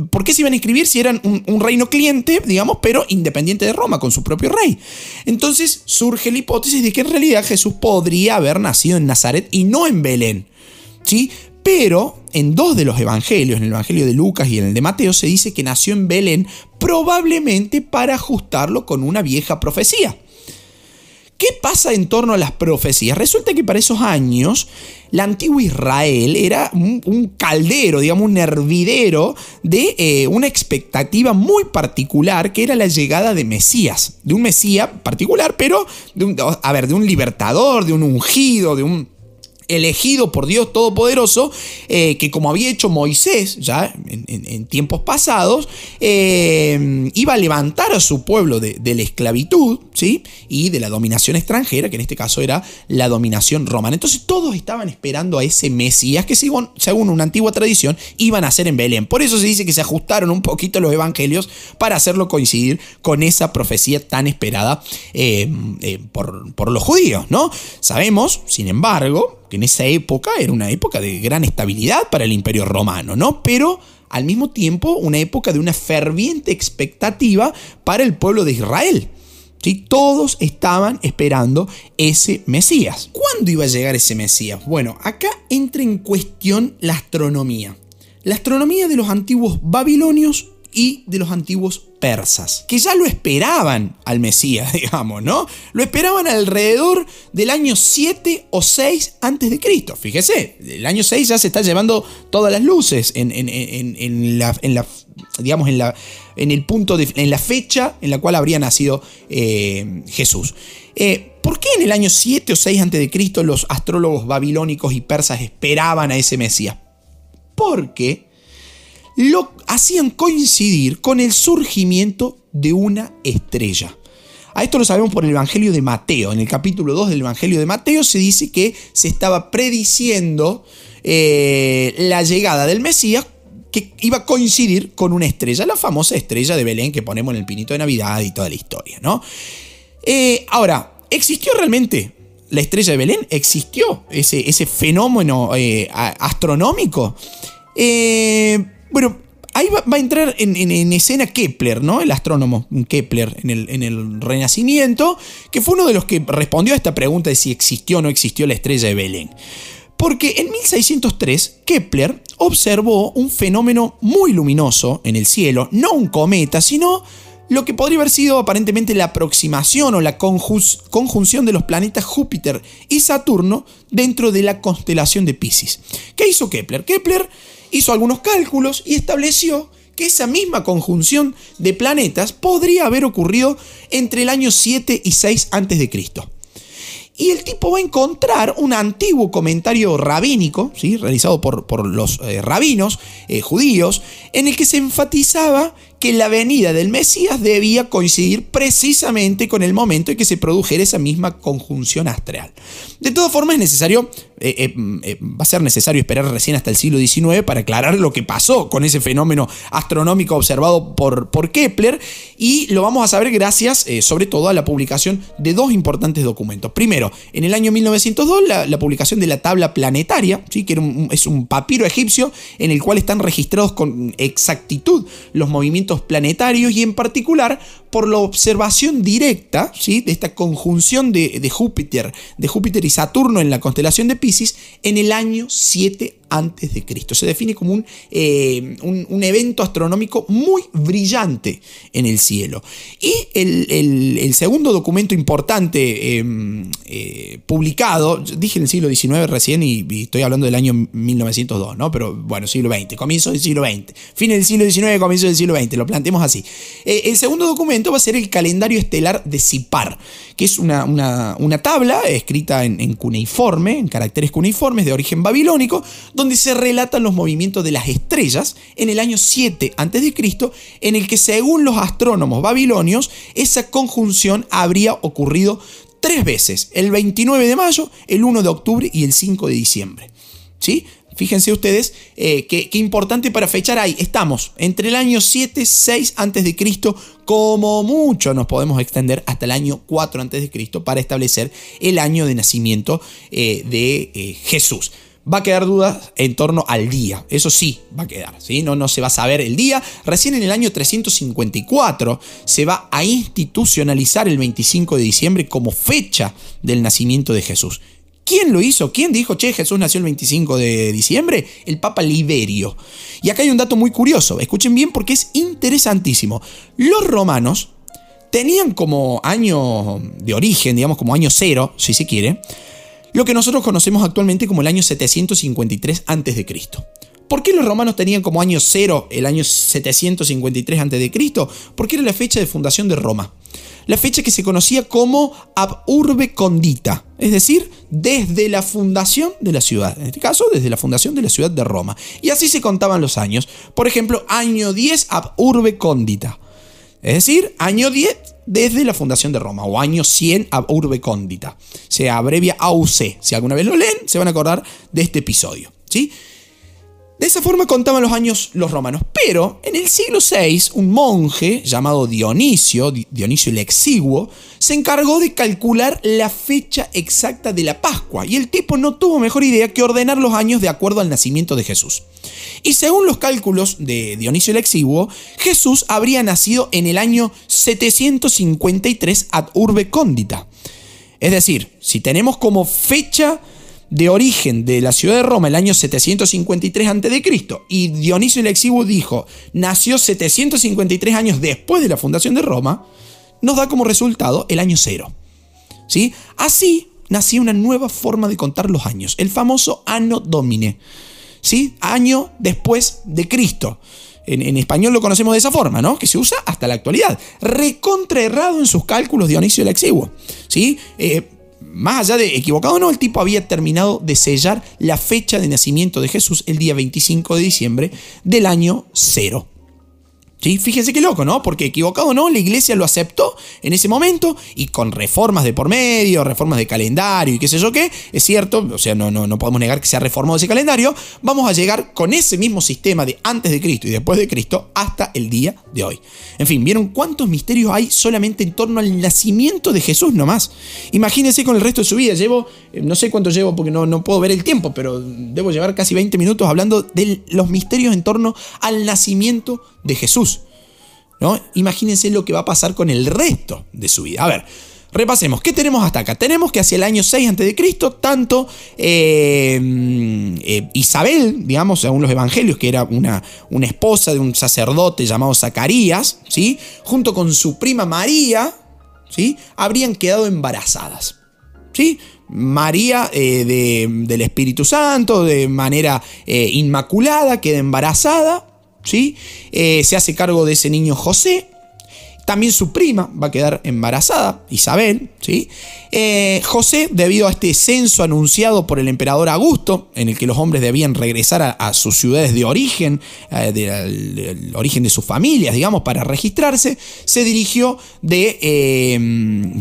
¿por qué se iban a inscribir si eran un, reino cliente, digamos, pero independiente de Roma, con su propio rey? Entonces surge la hipótesis de que en realidad Jesús podría haber nacido en Nazaret y no en Belén. ¿Sí? Pero en dos de los evangelios, en el evangelio de Lucas y en el de Mateo, se dice que nació en Belén probablemente para ajustarlo con una vieja profecía. ¿Qué pasa en torno a las profecías? Resulta que para esos años la antigua Israel era un, caldero, digamos, un hervidero de eh, una expectativa muy particular que era la llegada de Mesías, de un Mesías particular, pero de a ver, de un libertador, de un ungido, de un elegido por Dios Todopoderoso, eh, que como había hecho Moisés ya en, tiempos pasados, eh, iba a levantar a su pueblo de, la esclavitud ¿sí? y de la dominación extranjera, que en este caso era la dominación romana. Entonces todos estaban esperando a ese Mesías que según, según una antigua tradición iban a ser en Belén. Por eso se dice que se ajustaron un poquito los evangelios para hacerlo coincidir con esa profecía tan esperada eh, por, por los judíos. ¿no? Sabemos, sin embargo, que en esa época era una época de gran estabilidad para el imperio romano, ¿no? Pero al mismo tiempo una época de una ferviente expectativa para el pueblo de Israel. ¿Sí? Todos estaban esperando ese Mesías. ¿Cuándo iba a llegar ese Mesías? Bueno, acá entra en cuestión la astronomía. La astronomía de los antiguos babilonios y de los antiguos persas, que ya lo esperaban al Mesías, digamos, ¿no? Lo esperaban alrededor del año 7 o 6 antes de Cristo. Fíjese, el año 6 ya se está llevando todas las luces en, la, digamos, en, la, en el punto, en la fecha en la cual habría nacido eh, Jesús. Eh, ¿Por qué en el año 7 o 6 antes de Cristo los astrólogos babilónicos y persas esperaban a ese Mesías? Porque lo hacían coincidir con el surgimiento de una estrella. A esto lo sabemos por el Evangelio de Mateo. En el capítulo 2 del Evangelio de Mateo se dice que se estaba prediciendo eh, la llegada del Mesías que iba a coincidir con una estrella, la famosa estrella de Belén que ponemos en el pinito de Navidad y toda la historia, ¿no? Eh, ahora, ¿existió realmente la estrella de Belén? ¿Existió ese, fenómeno eh, astronómico? Eh, bueno, ahí va, a entrar en, escena Kepler, ¿no? El astrónomo Kepler en el, en el, Renacimiento, que fue uno de los que respondió a esta pregunta de si existió o no existió la estrella de Belén. Porque en 1603 Kepler observó un fenómeno muy luminoso en el cielo, no un cometa, sino lo que podría haber sido aparentemente la aproximación o la conjunción de los planetas Júpiter y Saturno dentro de la constelación de Pisces. ¿Qué hizo Kepler? Kepler hizo algunos cálculos y estableció que esa misma conjunción de planetas podría haber ocurrido entre el año 7 y 6 a.C. Y el tipo va a encontrar un antiguo comentario rabínico, ¿sí? realizado por, los eh, rabinos eh, judíos, en el que se enfatizaba que la venida del Mesías debía coincidir precisamente con el momento en que se produjera esa misma conjunción astral. De todas formas, es necesario, eh, eh, eh, va a ser necesario esperar recién hasta el siglo XIX para aclarar lo que pasó con ese fenómeno astronómico observado por, por Kepler y lo vamos a saber gracias sobre todo a la publicación de dos importantes documentos. Primero, en el año 1902, la, publicación de la tabla planetaria, ¿sí? que es un papiro egipcio en el cual están registrados con exactitud los movimientos planetarios y en particular por la observación directa ¿sí? de esta conjunción de, Júpiter, de Júpiter y Saturno en la constelación de Pisces en el año 7 antes de Cristo. Se define como eh, un, un, evento astronómico muy brillante en el cielo. Y el, segundo documento importante em, eh, publicado, dije en el siglo XIX recién y, estoy hablando del año 1902, ¿no? Pero bueno, siglo XX, comienzo del siglo XX, fin del siglo XIX, comienzo del siglo XX, lo planteemos así. Eh, el segundo documento va a ser el calendario estelar de Sipar, que es una, tabla escrita en, en cuneiforme, en caracteres cuneiformes de origen babilónico, donde se relatan los movimientos de las estrellas en el año 7 a.C., en el que según los astrónomos babilonios, esa conjunción habría ocurrido tres veces, el 29 de mayo, el 1 de octubre y el 5 de diciembre. ¿Sí? Fíjense ustedes eh, qué, importante para fechar ahí. Estamos entre el año 7, 6 a.C., como mucho nos podemos extender hasta el año 4 a.C. para establecer el año de nacimiento eh, de eh, Jesús va a quedar dudas en torno al día. Eso sí, va a quedar. ¿sí? No, no se va a saber el día. Recién en el año 354 se va a institucionalizar el 25 de diciembre como fecha del nacimiento de Jesús. ¿Quién lo hizo? ¿Quién dijo, che, Jesús nació el 25 de diciembre? El Papa Liberio. Y acá hay un dato muy curioso. Escuchen bien porque es interesantísimo. Los romanos tenían como año de origen, digamos como año cero, si se quiere, lo que nosotros conocemos actualmente como el año 753 a.C. ¿Por qué los romanos tenían como año cero el año 753 a.C.? Porque era la fecha de fundación de Roma. La fecha que se conocía como ab urbe condita, es decir, desde la fundación de la ciudad. En este caso, desde la fundación de la ciudad de Roma. Y así se contaban los años. Por ejemplo, año 10 ab urbe condita. Es decir, año 10 desde la fundación de Roma, o año 100 ab urbe condita. Se abrevia AUC. Si alguna vez lo leen, se van a acordar de este episodio. ¿sí? De esa forma contaban los años los romanos. Pero en el siglo VI, un monje llamado Dionisio, Dionisio el Exiguo, se encargó de calcular la fecha exacta de la Pascua. Y el tipo no tuvo mejor idea que ordenar los años de acuerdo al nacimiento de Jesús. Y según los cálculos de Dionisio el Exiguo, Jesús habría nacido en el año 753 ad urbe condita. Es decir, si tenemos como fecha de origen de la ciudad de Roma el año 753 a.C. y Dionisio el Exiguo dijo, nació 753 años después de la fundación de Roma, nos da como resultado el año cero. ¿Sí? Así nacía una nueva forma de contar los años, el famoso Anno Domine, ¿sí? año después de Cristo. En, español lo conocemos de esa forma, ¿no? Que se usa hasta la actualidad. Recontraerrado en sus cálculos Dionisio el Exiguo. ¿sí? Eh, más allá de equivocado o no, el tipo había terminado de sellar la fecha de nacimiento de Jesús el día 25 de diciembre del año cero. Fíjense qué loco, ¿no? Porque equivocado o no, la iglesia lo aceptó en ese momento y con reformas de por medio, reformas de calendario y qué sé yo qué, es cierto, o sea, no, no, no podemos negar que se ha reformado ese calendario, vamos a llegar con ese mismo sistema de antes de Cristo y después de Cristo hasta el día de hoy. En fin, ¿vieron cuántos misterios hay solamente en torno al nacimiento de Jesús nomás? Imagínense con el resto de su vida, llevo, eh, no sé cuánto llevo porque no, no puedo ver el tiempo, pero debo llevar casi 20 minutos hablando de los misterios en torno al nacimiento de Jesús. ¿no? Imagínense lo que va a pasar con el resto de su vida. A ver, repasemos, ¿qué tenemos hasta acá? Tenemos que hacia el año 6 a.C., tanto eh, eh, Isabel, digamos, según los evangelios, que era una, una esposa de un sacerdote llamado Zacarías, ¿sí? junto con su prima María, ¿sí? habrían quedado embarazadas. ¿sí? María eh, del Espíritu Santo, de manera inmaculada, queda embarazada, ¿sí? Eh, se hace cargo de ese niño José. También su prima va a quedar embarazada, Isabel. ¿sí? Eh, José, debido a este censo anunciado por el emperador Augusto, en el que los hombres debían regresar a, sus ciudades de origen, eh, del origen de sus familias, digamos, para registrarse, se dirigió de,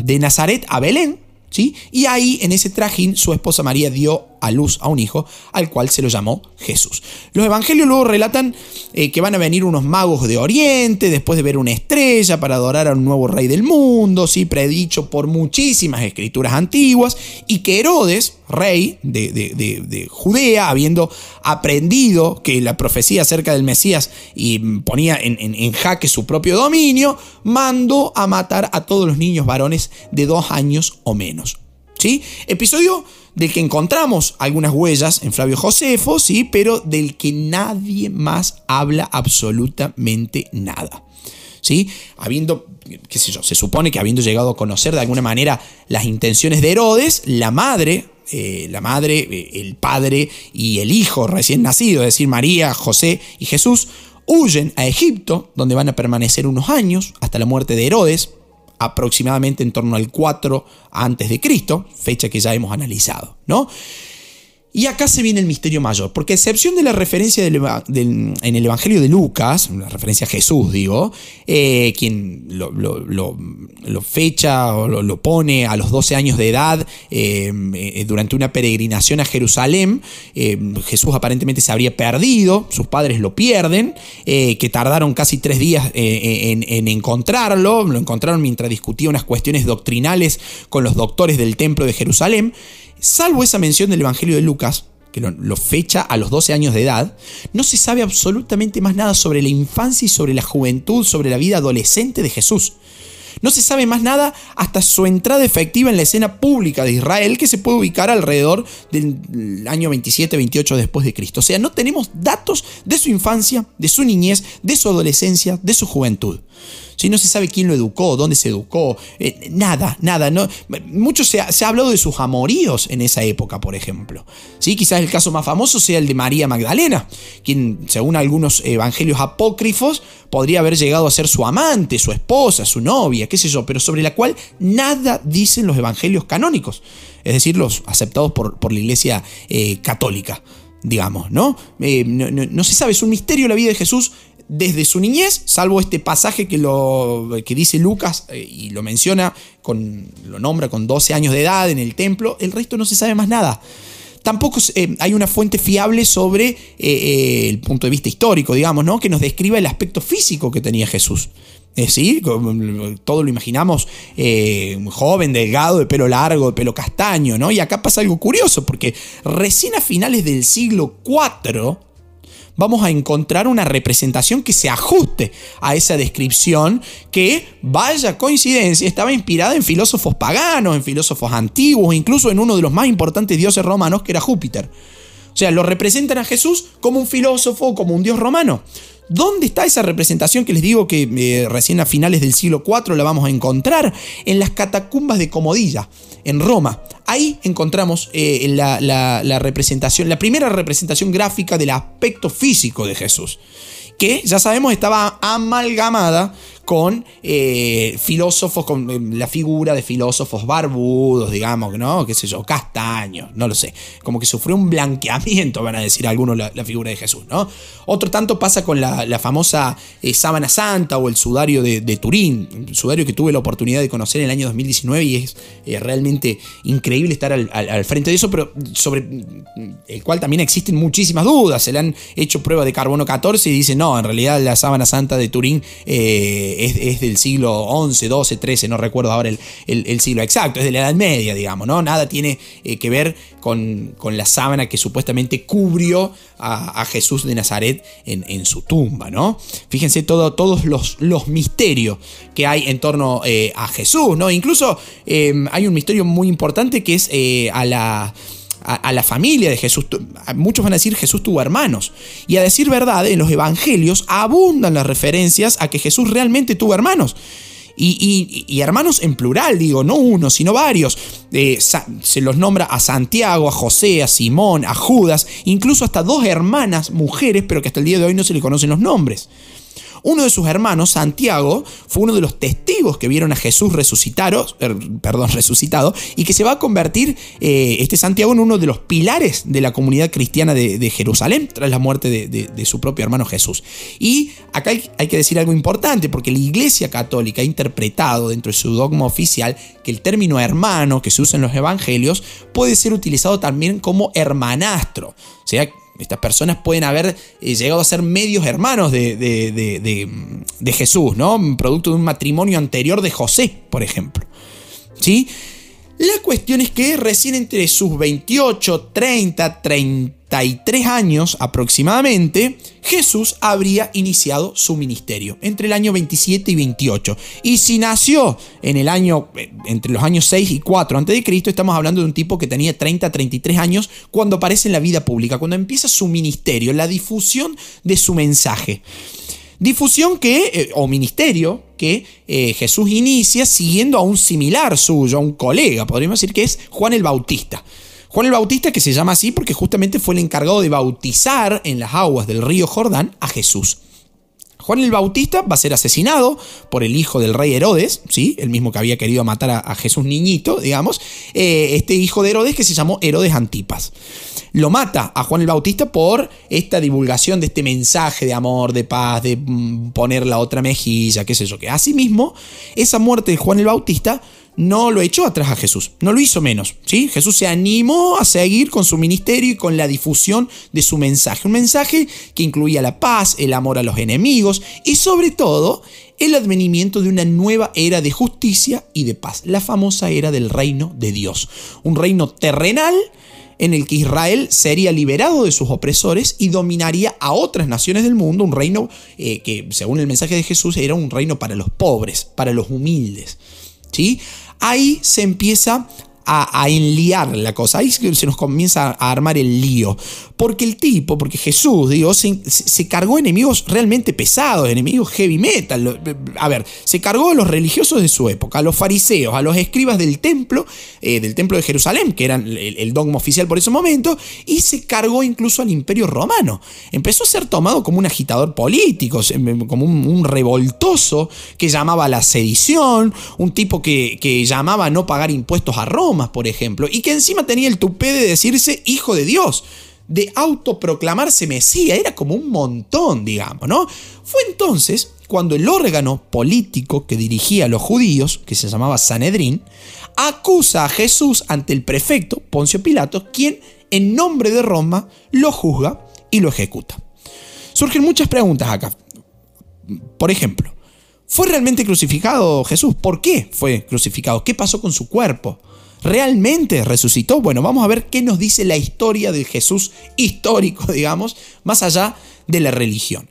de Nazaret a Belén. ¿sí? Y ahí, en ese trajín, su esposa María dio a luz a un hijo, al cual se lo llamó Jesús. Los evangelios luego relatan eh, que van a venir unos magos de Oriente después de ver una estrella para adorar a un nuevo rey del mundo, ¿sí? predicho por muchísimas escrituras antiguas, y que Herodes, rey de, Judea, habiendo aprendido que la profecía acerca del Mesías y ponía en jaque su propio dominio, mandó a matar a todos los niños varones de dos años o menos. Episodio del que encontramos algunas huellas en Flavio Josefo, sí, pero del que nadie más habla absolutamente nada. ¿Sí? Habiendo, qué sé yo, se supone que habiendo llegado a conocer de alguna manera las intenciones de Herodes, la madre, eh, la madre, eh, el padre y el hijo recién nacido, es decir, María, José y Jesús, huyen a Egipto, donde van a permanecer unos años hasta la muerte de Herodes, aproximadamente en torno al 4 antes de Cristo, fecha que ya hemos analizado, ¿no? Y acá se viene el misterio mayor, porque a excepción de la referencia en el Evangelio de Lucas, la referencia a Jesús, digo, eh, quien lo, fecha o lo, pone a los 12 años de edad eh, eh, durante una peregrinación a Jerusalén, Jesús aparentemente se habría perdido, sus padres lo pierden, que tardaron casi tres días en encontrarlo, lo encontraron mientras discutía unas cuestiones doctrinales con los doctores del templo de Jerusalén, Salvo esa mención del Evangelio de Lucas, que lo, fecha a los 12 años de edad, no se sabe absolutamente más nada sobre la infancia y sobre la juventud, sobre la vida adolescente de Jesús. No se sabe más nada hasta su entrada efectiva en la escena pública de Israel, que se puede ubicar alrededor del año 27-28 después de Cristo. O sea, no tenemos datos de su infancia, de su niñez, de su adolescencia, de su juventud. Si no se sabe quién lo educó, dónde se educó, eh, nada, nada. No, mucho se ha, hablado de sus amoríos en esa época, por ejemplo. ¿Sí? Quizás el caso más famoso sea el de María Magdalena, quien, según algunos evangelios apócrifos, podría haber llegado a ser su amante, su esposa, su novia, qué sé yo, pero sobre la cual nada dicen los evangelios canónicos, es decir, los aceptados por, por la Iglesia eh, católica digamos, ¿no? Eh, ¿no? ¿no? se sabe, es un misterio la vida de Jesús desde su niñez, salvo este pasaje que, lo, que dice Lucas eh, y lo menciona, con, lo nombra con 12 años de edad en el templo, el resto no se sabe más nada. Tampoco eh, hay una fuente fiable sobre eh, el punto de vista histórico, digamos, ¿no? que nos describa el aspecto físico que tenía Jesús. Es decir, todo lo imaginamos joven, delgado, de pelo largo, de pelo castaño, ¿no? Y acá pasa algo curioso, porque recién a finales del siglo IV, vamos a encontrar una representación que se ajuste a esa descripción que, vaya coincidencia, estaba inspirada en filósofos paganos, en filósofos antiguos, incluso en uno de los más importantes dioses romanos que era Júpiter. O sea, lo representan a Jesús como un filósofo, como un dios romano. ¿Dónde está esa representación que les digo que eh, recién a finales del siglo IV la vamos a encontrar? En las catacumbas de Comodilla, en Roma. Ahí encontramos eh, la, representación, la primera representación gráfica del aspecto físico de Jesús, que ya sabemos estaba amalgamada con eh, filósofos, con eh, la figura de filósofos barbudos, digamos, ¿no? ¿Qué sé yo? Castaños, no lo sé. Como que sufrió un blanqueamiento, van a decir algunos, la, figura de Jesús, ¿no? Otro tanto pasa con la, famosa eh, sábana santa o el sudario de, Turín, el sudario que tuve la oportunidad de conocer en el año 2019 y es realmente increíble estar al, frente de eso, pero sobre el cual también existen muchísimas dudas. Se le han hecho prueba de carbono 14 y dicen, no, en realidad la sábana santa de Turín es, del siglo XI, XII, XIII, no recuerdo ahora el, siglo exacto, es de la Edad Media, digamos, ¿no? Nada tiene eh, que ver con, la sábana que supuestamente cubrió a, Jesús de Nazaret en, su tumba, ¿no? Fíjense todo, todos los, los, misterios que hay en torno eh, a Jesús, ¿no? Incluso eh, hay un misterio muy importante que es a la a, la familia de Jesús. Muchos van a decir Jesús tuvo hermanos. Y a decir verdad, en los evangelios abundan las referencias a que Jesús realmente tuvo hermanos. Y, hermanos en plural, digo, no uno, sino varios. Eh, se los nombra a Santiago, a José, a Simón, a Judas, incluso hasta dos hermanas mujeres, pero que hasta el día de hoy no se le conocen los nombres. Uno de sus hermanos, Santiago, fue uno de los testigos que vieron a Jesús resucitado, er, perdón, resucitado y que se va a convertir eh, este Santiago en uno de los pilares de la comunidad cristiana de, Jerusalén tras la muerte de, su propio hermano Jesús. Y acá hay, que decir algo importante porque la Iglesia Católica ha interpretado dentro de su dogma oficial que el término hermano que se usa en los evangelios puede ser utilizado también como hermanastro. O sea, estas personas pueden haber eh, llegado a ser medios hermanos de, de, Jesús, ¿no? Producto de un matrimonio anterior de José, por ejemplo. ¿Sí? La cuestión es que recién entre sus 28, 30, 33 años aproximadamente, Jesús habría iniciado su ministerio entre el año 27 y 28. Y si nació en el año eh, entre los años 6 y 4 a.C., estamos hablando de un tipo que tenía 30, 33 años cuando aparece en la vida pública, cuando empieza su ministerio, la difusión de su mensaje. Difusión que, eh, o ministerio, que eh, Jesús inicia siguiendo a un similar suyo, a un colega, podríamos decir que es Juan el Bautista. Juan el Bautista, que se llama así porque justamente fue el encargado de bautizar en las aguas del río Jordán a Jesús. Juan el Bautista va a ser asesinado por el hijo del rey Herodes, ¿sí? el mismo que había querido matar a, Jesús niñito, digamos, eh, este hijo de Herodes que se llamó Herodes Antipas lo mata a Juan el Bautista por esta divulgación de este mensaje de amor, de paz, de mm, poner la otra mejilla, qué sé yo, que asimismo esa muerte de Juan el Bautista no lo echó atrás a Jesús, no lo hizo menos, ¿sí? Jesús se animó a seguir con su ministerio y con la difusión de su mensaje, un mensaje que incluía la paz, el amor a los enemigos y sobre todo el advenimiento de una nueva era de justicia y de paz, la famosa era del reino de Dios, un reino terrenal en el que Israel sería liberado de sus opresores y dominaría a otras naciones del mundo, un reino eh, que según el mensaje de Jesús era un reino para los pobres, para los humildes. ¿Sí? Ahí se empieza a, enliar la cosa. Ahí se nos comienza a armar el lío. Porque el tipo, porque Jesús, digo, se, cargó enemigos realmente pesados, enemigos heavy metal. A ver, se cargó a los religiosos de su época, a los fariseos, a los escribas del templo, eh, del templo de Jerusalén, que eran el, dogma oficial por ese momento, y se cargó incluso al imperio romano. Empezó a ser tomado como un agitador político, como un, revoltoso que llamaba a la sedición, un tipo que, que llamaba a no pagar impuestos a Roma por ejemplo, y que encima tenía el tupé de decirse hijo de Dios, de autoproclamarse Mesías, era como un montón, digamos, ¿no? Fue entonces cuando el órgano político que dirigía a los judíos, que se llamaba Sanedrín, acusa a Jesús ante el prefecto Poncio Pilato, quien en nombre de Roma lo juzga y lo ejecuta. Surgen muchas preguntas acá. Por ejemplo, ¿fue realmente crucificado Jesús? ¿Por qué fue crucificado? ¿Qué pasó con su cuerpo? ¿Realmente resucitó? Bueno, vamos a ver qué nos dice la historia del Jesús histórico, digamos, más allá de la religión.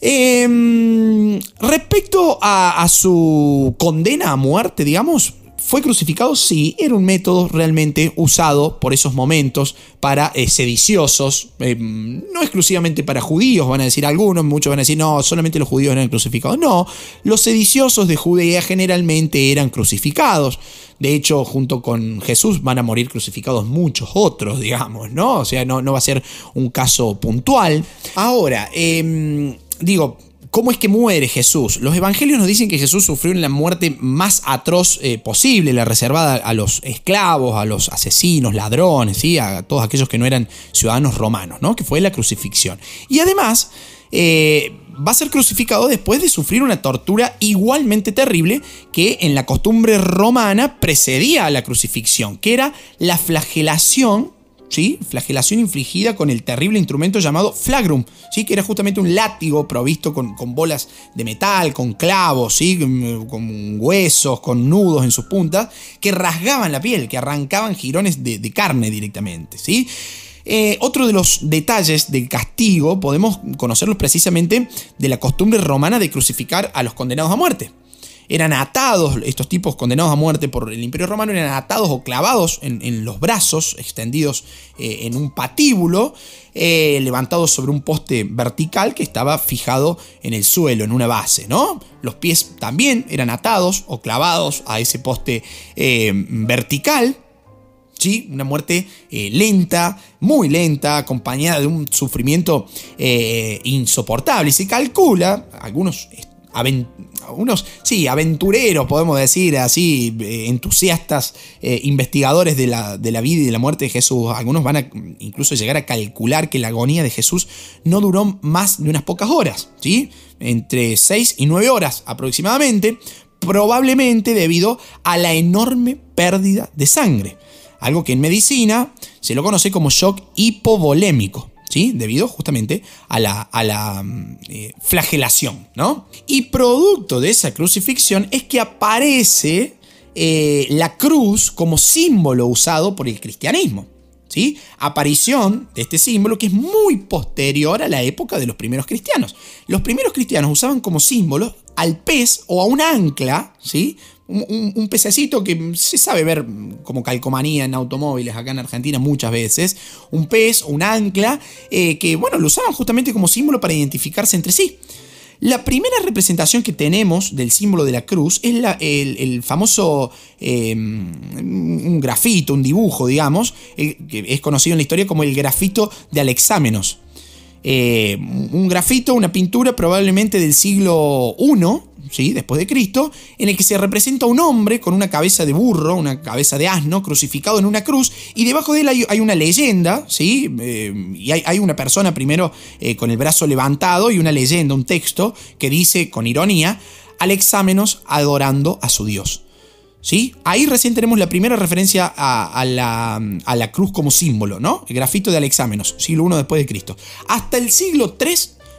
Em, respecto a, su condena a muerte, digamos, ¿Fue crucificado? Sí, era un método realmente usado por esos momentos para eh, sediciosos, em, no exclusivamente para judíos, van a decir algunos, muchos van a decir, no, solamente los judíos eran crucificados. No, los sediciosos de Judea generalmente eran crucificados. De hecho, junto con Jesús van a morir crucificados muchos otros, digamos, ¿no? O sea, no, no va a ser un caso puntual. Ahora, em, digo, ¿Cómo es que muere Jesús? Los evangelios nos dicen que Jesús sufrió la muerte más atroz eh, posible, la reservada a los esclavos, a los asesinos, ladrones, ¿sí? a todos aquellos que no eran ciudadanos romanos, ¿no? que fue la crucifixión. Y además eh, va a ser crucificado después de sufrir una tortura igualmente terrible que en la costumbre romana precedía a la crucifixión, que era la flagelación ¿sí? Flagelación infligida con el terrible instrumento llamado flagrum, ¿sí? Que era justamente un látigo provisto con, bolas de metal, con clavos, ¿sí? Con, huesos, con nudos en sus puntas, que rasgaban la piel, que arrancaban jirones de, carne directamente, ¿sí? Eh, otro de los detalles del castigo podemos conocerlos precisamente de la costumbre romana de crucificar a los condenados a muerte eran atados, estos tipos condenados a muerte por el Imperio Romano, eran atados o clavados en, los brazos, extendidos eh, en un patíbulo, eh, levantados sobre un poste vertical que estaba fijado en el suelo, en una base, ¿no? Los pies también eran atados o clavados a ese poste eh, vertical. ¿Sí? Una muerte lenta, muy lenta, acompañada de un sufrimiento insoportable. Y se calcula, algunos unos, sí, aventureros, podemos decir así, eh, entusiastas, eh, investigadores de la, de la, vida y de la muerte de Jesús. Algunos van a incluso llegar a calcular que la agonía de Jesús no duró más de unas pocas horas, ¿sí? Entre 6 y 9 horas aproximadamente, probablemente debido a la enorme pérdida de sangre. Algo que en medicina se lo conoce como shock hipovolémico. ¿Sí? Debido justamente a la, a la mm, eh, flagelación, ¿no? Y producto de esa crucifixión es que aparece eh, la cruz como símbolo usado por el cristianismo. ¿Sí? Aparición de este símbolo que es muy posterior a la época de los primeros cristianos. Los primeros cristianos usaban como símbolo al pez o a un ancla, ¿sí? Un, pececito que se sabe ver como calcomanía en automóviles acá en Argentina muchas veces, un pez, un ancla, eh, que bueno, lo usaban justamente como símbolo para identificarse entre sí. La primera representación que tenemos del símbolo de la cruz es el, famoso em, un grafito, un dibujo, digamos, que es conocido en la historia como el grafito de Alexámenos. Eh, un grafito, una pintura probablemente del siglo I, ¿sí? después de Cristo, en el que se representa un hombre con una cabeza de burro, una cabeza de asno, crucificado en una cruz, y debajo de él hay, una leyenda, ¿sí? Eh, y hay, una persona primero eh, con el brazo levantado y una leyenda, un texto, que dice con ironía, Alexámenos adorando a su Dios. ¿Sí? Ahí recién tenemos la primera referencia a, la, cruz como símbolo, ¿no? El grafito de Alexámenos, siglo I después de Cristo. Hasta el siglo III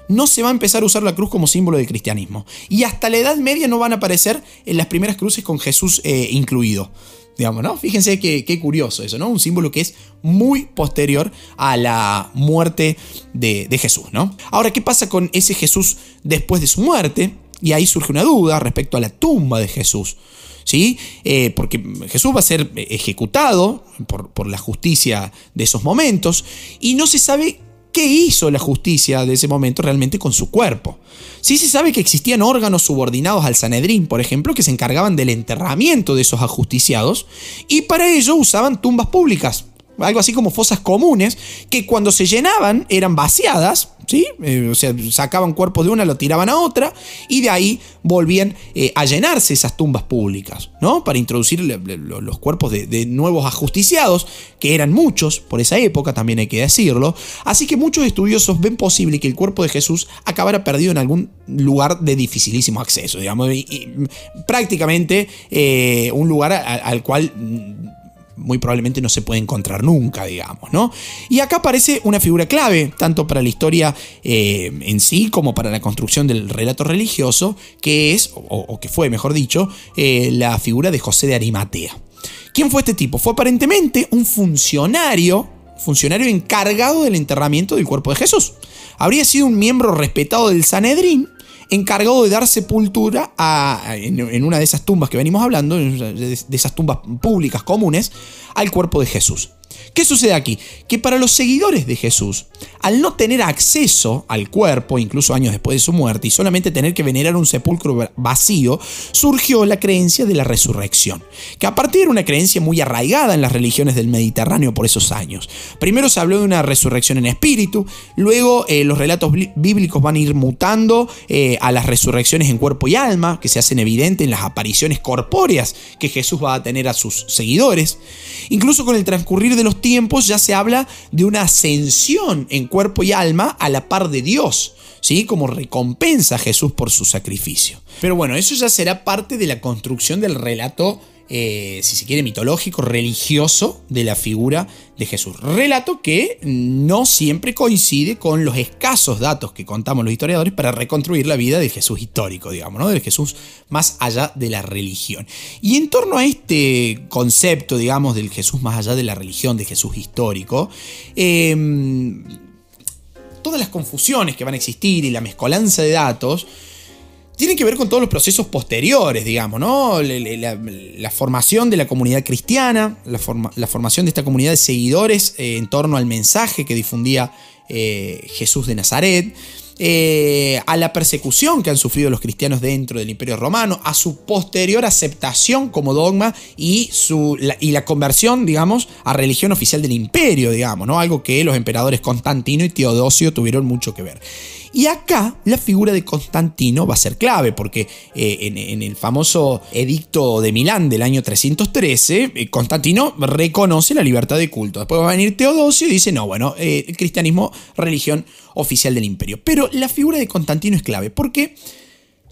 no se va a empezar a usar la cruz como símbolo del cristianismo. Y hasta la Edad Media no van a aparecer en las primeras cruces con Jesús eh, incluido. Digamos, ¿no? Fíjense qué, curioso eso, ¿no? Un símbolo que es muy posterior a la muerte de, de Jesús, ¿no? Ahora, ¿qué pasa con ese Jesús después de su muerte? Y ahí surge una duda respecto a la tumba de Jesús. ¿Sí? Eh, porque Jesús va a ser ejecutado por, por, la justicia de esos momentos y no se sabe qué hizo la justicia de ese momento realmente con su cuerpo. Sí se sabe que existían órganos subordinados al Sanedrín, por ejemplo, que se encargaban del enterramiento de esos ajusticiados y para ello usaban tumbas públicas, algo así como fosas comunes, que cuando se llenaban eran vaciadas, ¿sí? Eh, o sea, sacaban cuerpos de una, lo tiraban a otra, y de ahí volvían eh, a llenarse esas tumbas públicas, ¿no? Para introducir los cuerpos de, nuevos ajusticiados, que eran muchos por esa época, también hay que decirlo. Así que muchos estudiosos ven posible que el cuerpo de Jesús acabara perdido en algún lugar de dificilísimo acceso, digamos, prácticamente eh, un lugar al cual muy probablemente no se puede encontrar nunca, digamos, ¿no? Y acá aparece una figura clave, tanto para la historia eh, en sí como para la construcción del relato religioso, que es, o, que fue, mejor dicho, eh, la figura de José de Arimatea. ¿Quién fue este tipo? Fue aparentemente un funcionario funcionario encargado del enterramiento del cuerpo de Jesús. Habría sido un miembro respetado del Sanedrín, encargado de dar sepultura en, una de esas tumbas que venimos hablando, de esas tumbas públicas comunes, al cuerpo de Jesús. ¿Qué sucede aquí? Que para los seguidores de Jesús, al no tener acceso al cuerpo, incluso años después de su muerte, y solamente tener que venerar un sepulcro vacío, surgió la creencia de la resurrección, que a partir era una creencia muy arraigada en las religiones del Mediterráneo por esos años. Primero se habló de una resurrección en espíritu, luego eh, los relatos bíblicos van a ir mutando eh, a las resurrecciones en cuerpo y alma, que se hacen evidentes en las apariciones corpóreas que Jesús va a tener a sus seguidores. Incluso con el transcurrir de los tiempos ya se habla de una ascensión en cuerpo y alma a la par de Dios. ¿Sí? Como recompensa a Jesús por su sacrificio. Pero bueno, eso ya será parte de la construcción del relato eh, si se quiere, mitológico, religioso de la figura de Jesús. Relato que no siempre coincide con los escasos datos que contamos los historiadores para reconstruir la vida del Jesús histórico, digamos, ¿no? Del Jesús más allá de la religión. Y en torno a este concepto, digamos, del Jesús más allá de la religión, de Jesús histórico, em, todas las confusiones que van a existir y la mezcolanza de datos, tiene que ver con todos los procesos posteriores, digamos, ¿no? La, formación de la comunidad cristiana, la, formación de esta comunidad de seguidores eh, en torno al mensaje que difundía eh, Jesús de Nazaret. Eh, a la persecución que han sufrido los cristianos dentro del Imperio Romano, a su posterior aceptación como dogma y, su, y la conversión, digamos, a religión oficial del imperio, digamos, ¿no? Algo que los emperadores Constantino y Teodosio tuvieron mucho que ver. Y acá la figura de Constantino va a ser clave, porque eh, en, el famoso edicto de Milán del año 313, eh, Constantino reconoce la libertad de culto. Después va a venir Teodosio y dice, no, bueno, eh, el cristianismo, religión oficial del imperio. Pero la figura de Constantino es clave, porque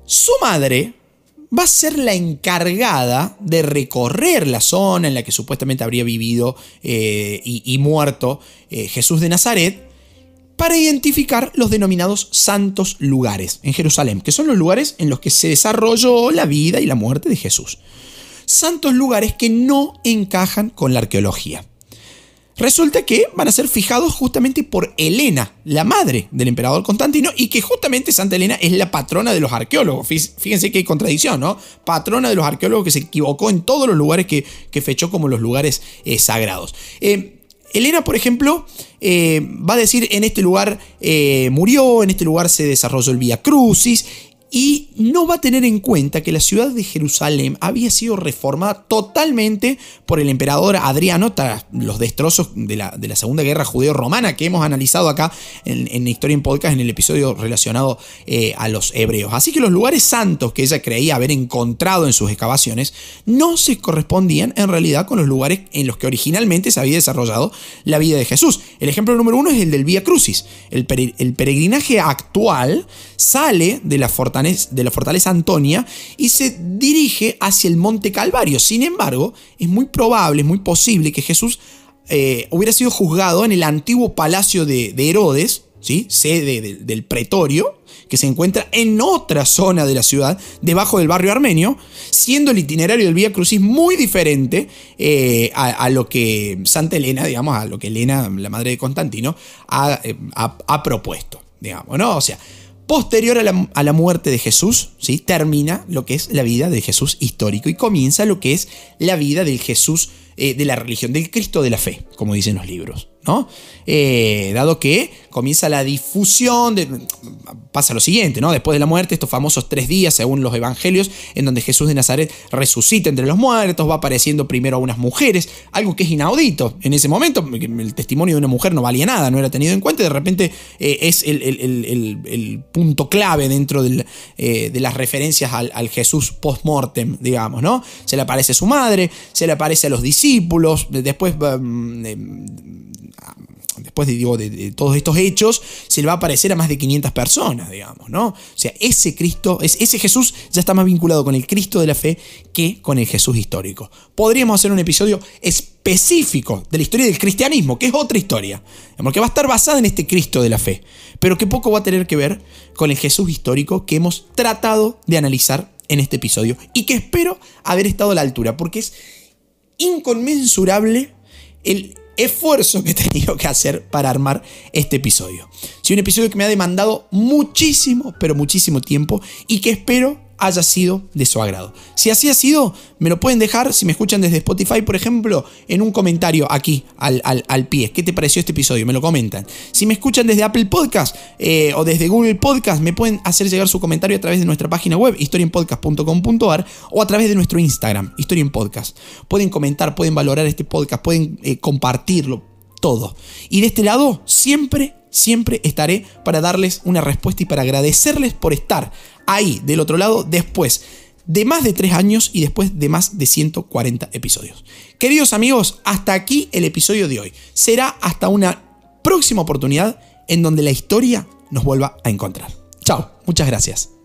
su madre va a ser la encargada de recorrer la zona en la que supuestamente habría vivido y, muerto Jesús de Nazaret para identificar los denominados santos lugares en Jerusalén, que son los lugares en los que se desarrolló la vida y la muerte de Jesús. Santos lugares que no encajan con la arqueología. Resulta que van a ser fijados justamente por Helena, la madre del emperador Constantino, y que justamente Santa Helena es la patrona de los arqueólogos. Fíjense que hay contradicción, ¿no? Patrona de los arqueólogos que se equivocó en todos los lugares que, fechó como los lugares eh, sagrados. Eh, Elena, por ejemplo, eh, va a decir en este lugar eh, murió, en este lugar se desarrolló el Vía Crucis y no va a tener en cuenta que la ciudad de Jerusalén había sido reformada totalmente por el emperador Adriano tras los destrozos de la, de la Segunda Guerra Judeo-Romana que hemos analizado acá en, en, Historia en Podcast en el episodio relacionado eh, a los hebreos. Así que los lugares santos que ella creía haber encontrado en sus excavaciones no se correspondían en realidad con los lugares en los que originalmente se había desarrollado la vida de Jesús. El ejemplo número uno es el del Vía Crucis. El, el peregrinaje actual sale de la fortaleza de la fortaleza Antonia y se dirige hacia el monte Calvario. Sin embargo, es muy probable, es muy posible que Jesús eh, hubiera sido juzgado en el antiguo palacio de, Herodes, ¿sí? sede del pretorio, que se encuentra en otra zona de la ciudad, debajo del barrio armenio, siendo el itinerario del Vía Crucis muy diferente eh, a, lo que Santa Elena, digamos, a lo que Elena, la madre de Constantino, ha, eh, ha propuesto, digamos, ¿no? O sea, Posterior a la, muerte de Jesús, ¿sí? termina lo que es la vida de Jesús histórico y comienza lo que es la vida del Jesús eh, de la religión, del Cristo de la fe, como dicen los libros. Eh, dado que comienza la difusión, pasa lo siguiente, ¿no? Después de la muerte, estos famosos tres días, según los evangelios, en donde Jesús de Nazaret resucita entre los muertos, va apareciendo primero a unas mujeres, algo que es inaudito en ese momento, el testimonio de una mujer no valía nada, no era tenido en cuenta, y de repente eh, es el, punto clave dentro eh, de las referencias al, al Jesús post-mortem, digamos, ¿no? Se le aparece a su madre, se le aparece a los discípulos, después mm, después de, digo, de, todos estos hechos, se le va a aparecer a más de 500 personas, digamos, ¿no? O sea, ese Cristo, ese Jesús ya está más vinculado con el Cristo de la fe que con el Jesús histórico. Podríamos hacer un episodio específico de la historia del cristianismo, que es otra historia, porque va a estar basada en este Cristo de la fe, pero que poco va a tener que ver con el Jesús histórico que hemos tratado de analizar en este episodio y que espero haber estado a la altura, porque es inconmensurable el esfuerzo que he tenido que hacer para armar este episodio. Sí, un episodio que me ha demandado muchísimo, pero muchísimo tiempo y que espero haya sido de su agrado. Si así ha sido, me lo pueden dejar, si me escuchan desde Spotify, por ejemplo, en un comentario aquí al, al, pie. ¿Qué te pareció este episodio? Me lo comentan. Si me escuchan desde Apple Podcast eh, o desde Google Podcast, me pueden hacer llegar su comentario a través de nuestra página web, historienpodcast.com.ar o a través de nuestro Instagram, historienpodcast. Pueden comentar, pueden valorar este podcast, pueden eh, compartirlo, todo. Y de este lado, siempre, siempre estaré para darles una respuesta y para agradecerles por estar ahí del otro lado después de más de 3 años y después de más de 140 episodios. Queridos amigos, hasta aquí el episodio de hoy. Será hasta una próxima oportunidad en donde la historia nos vuelva a encontrar. Chao, muchas gracias.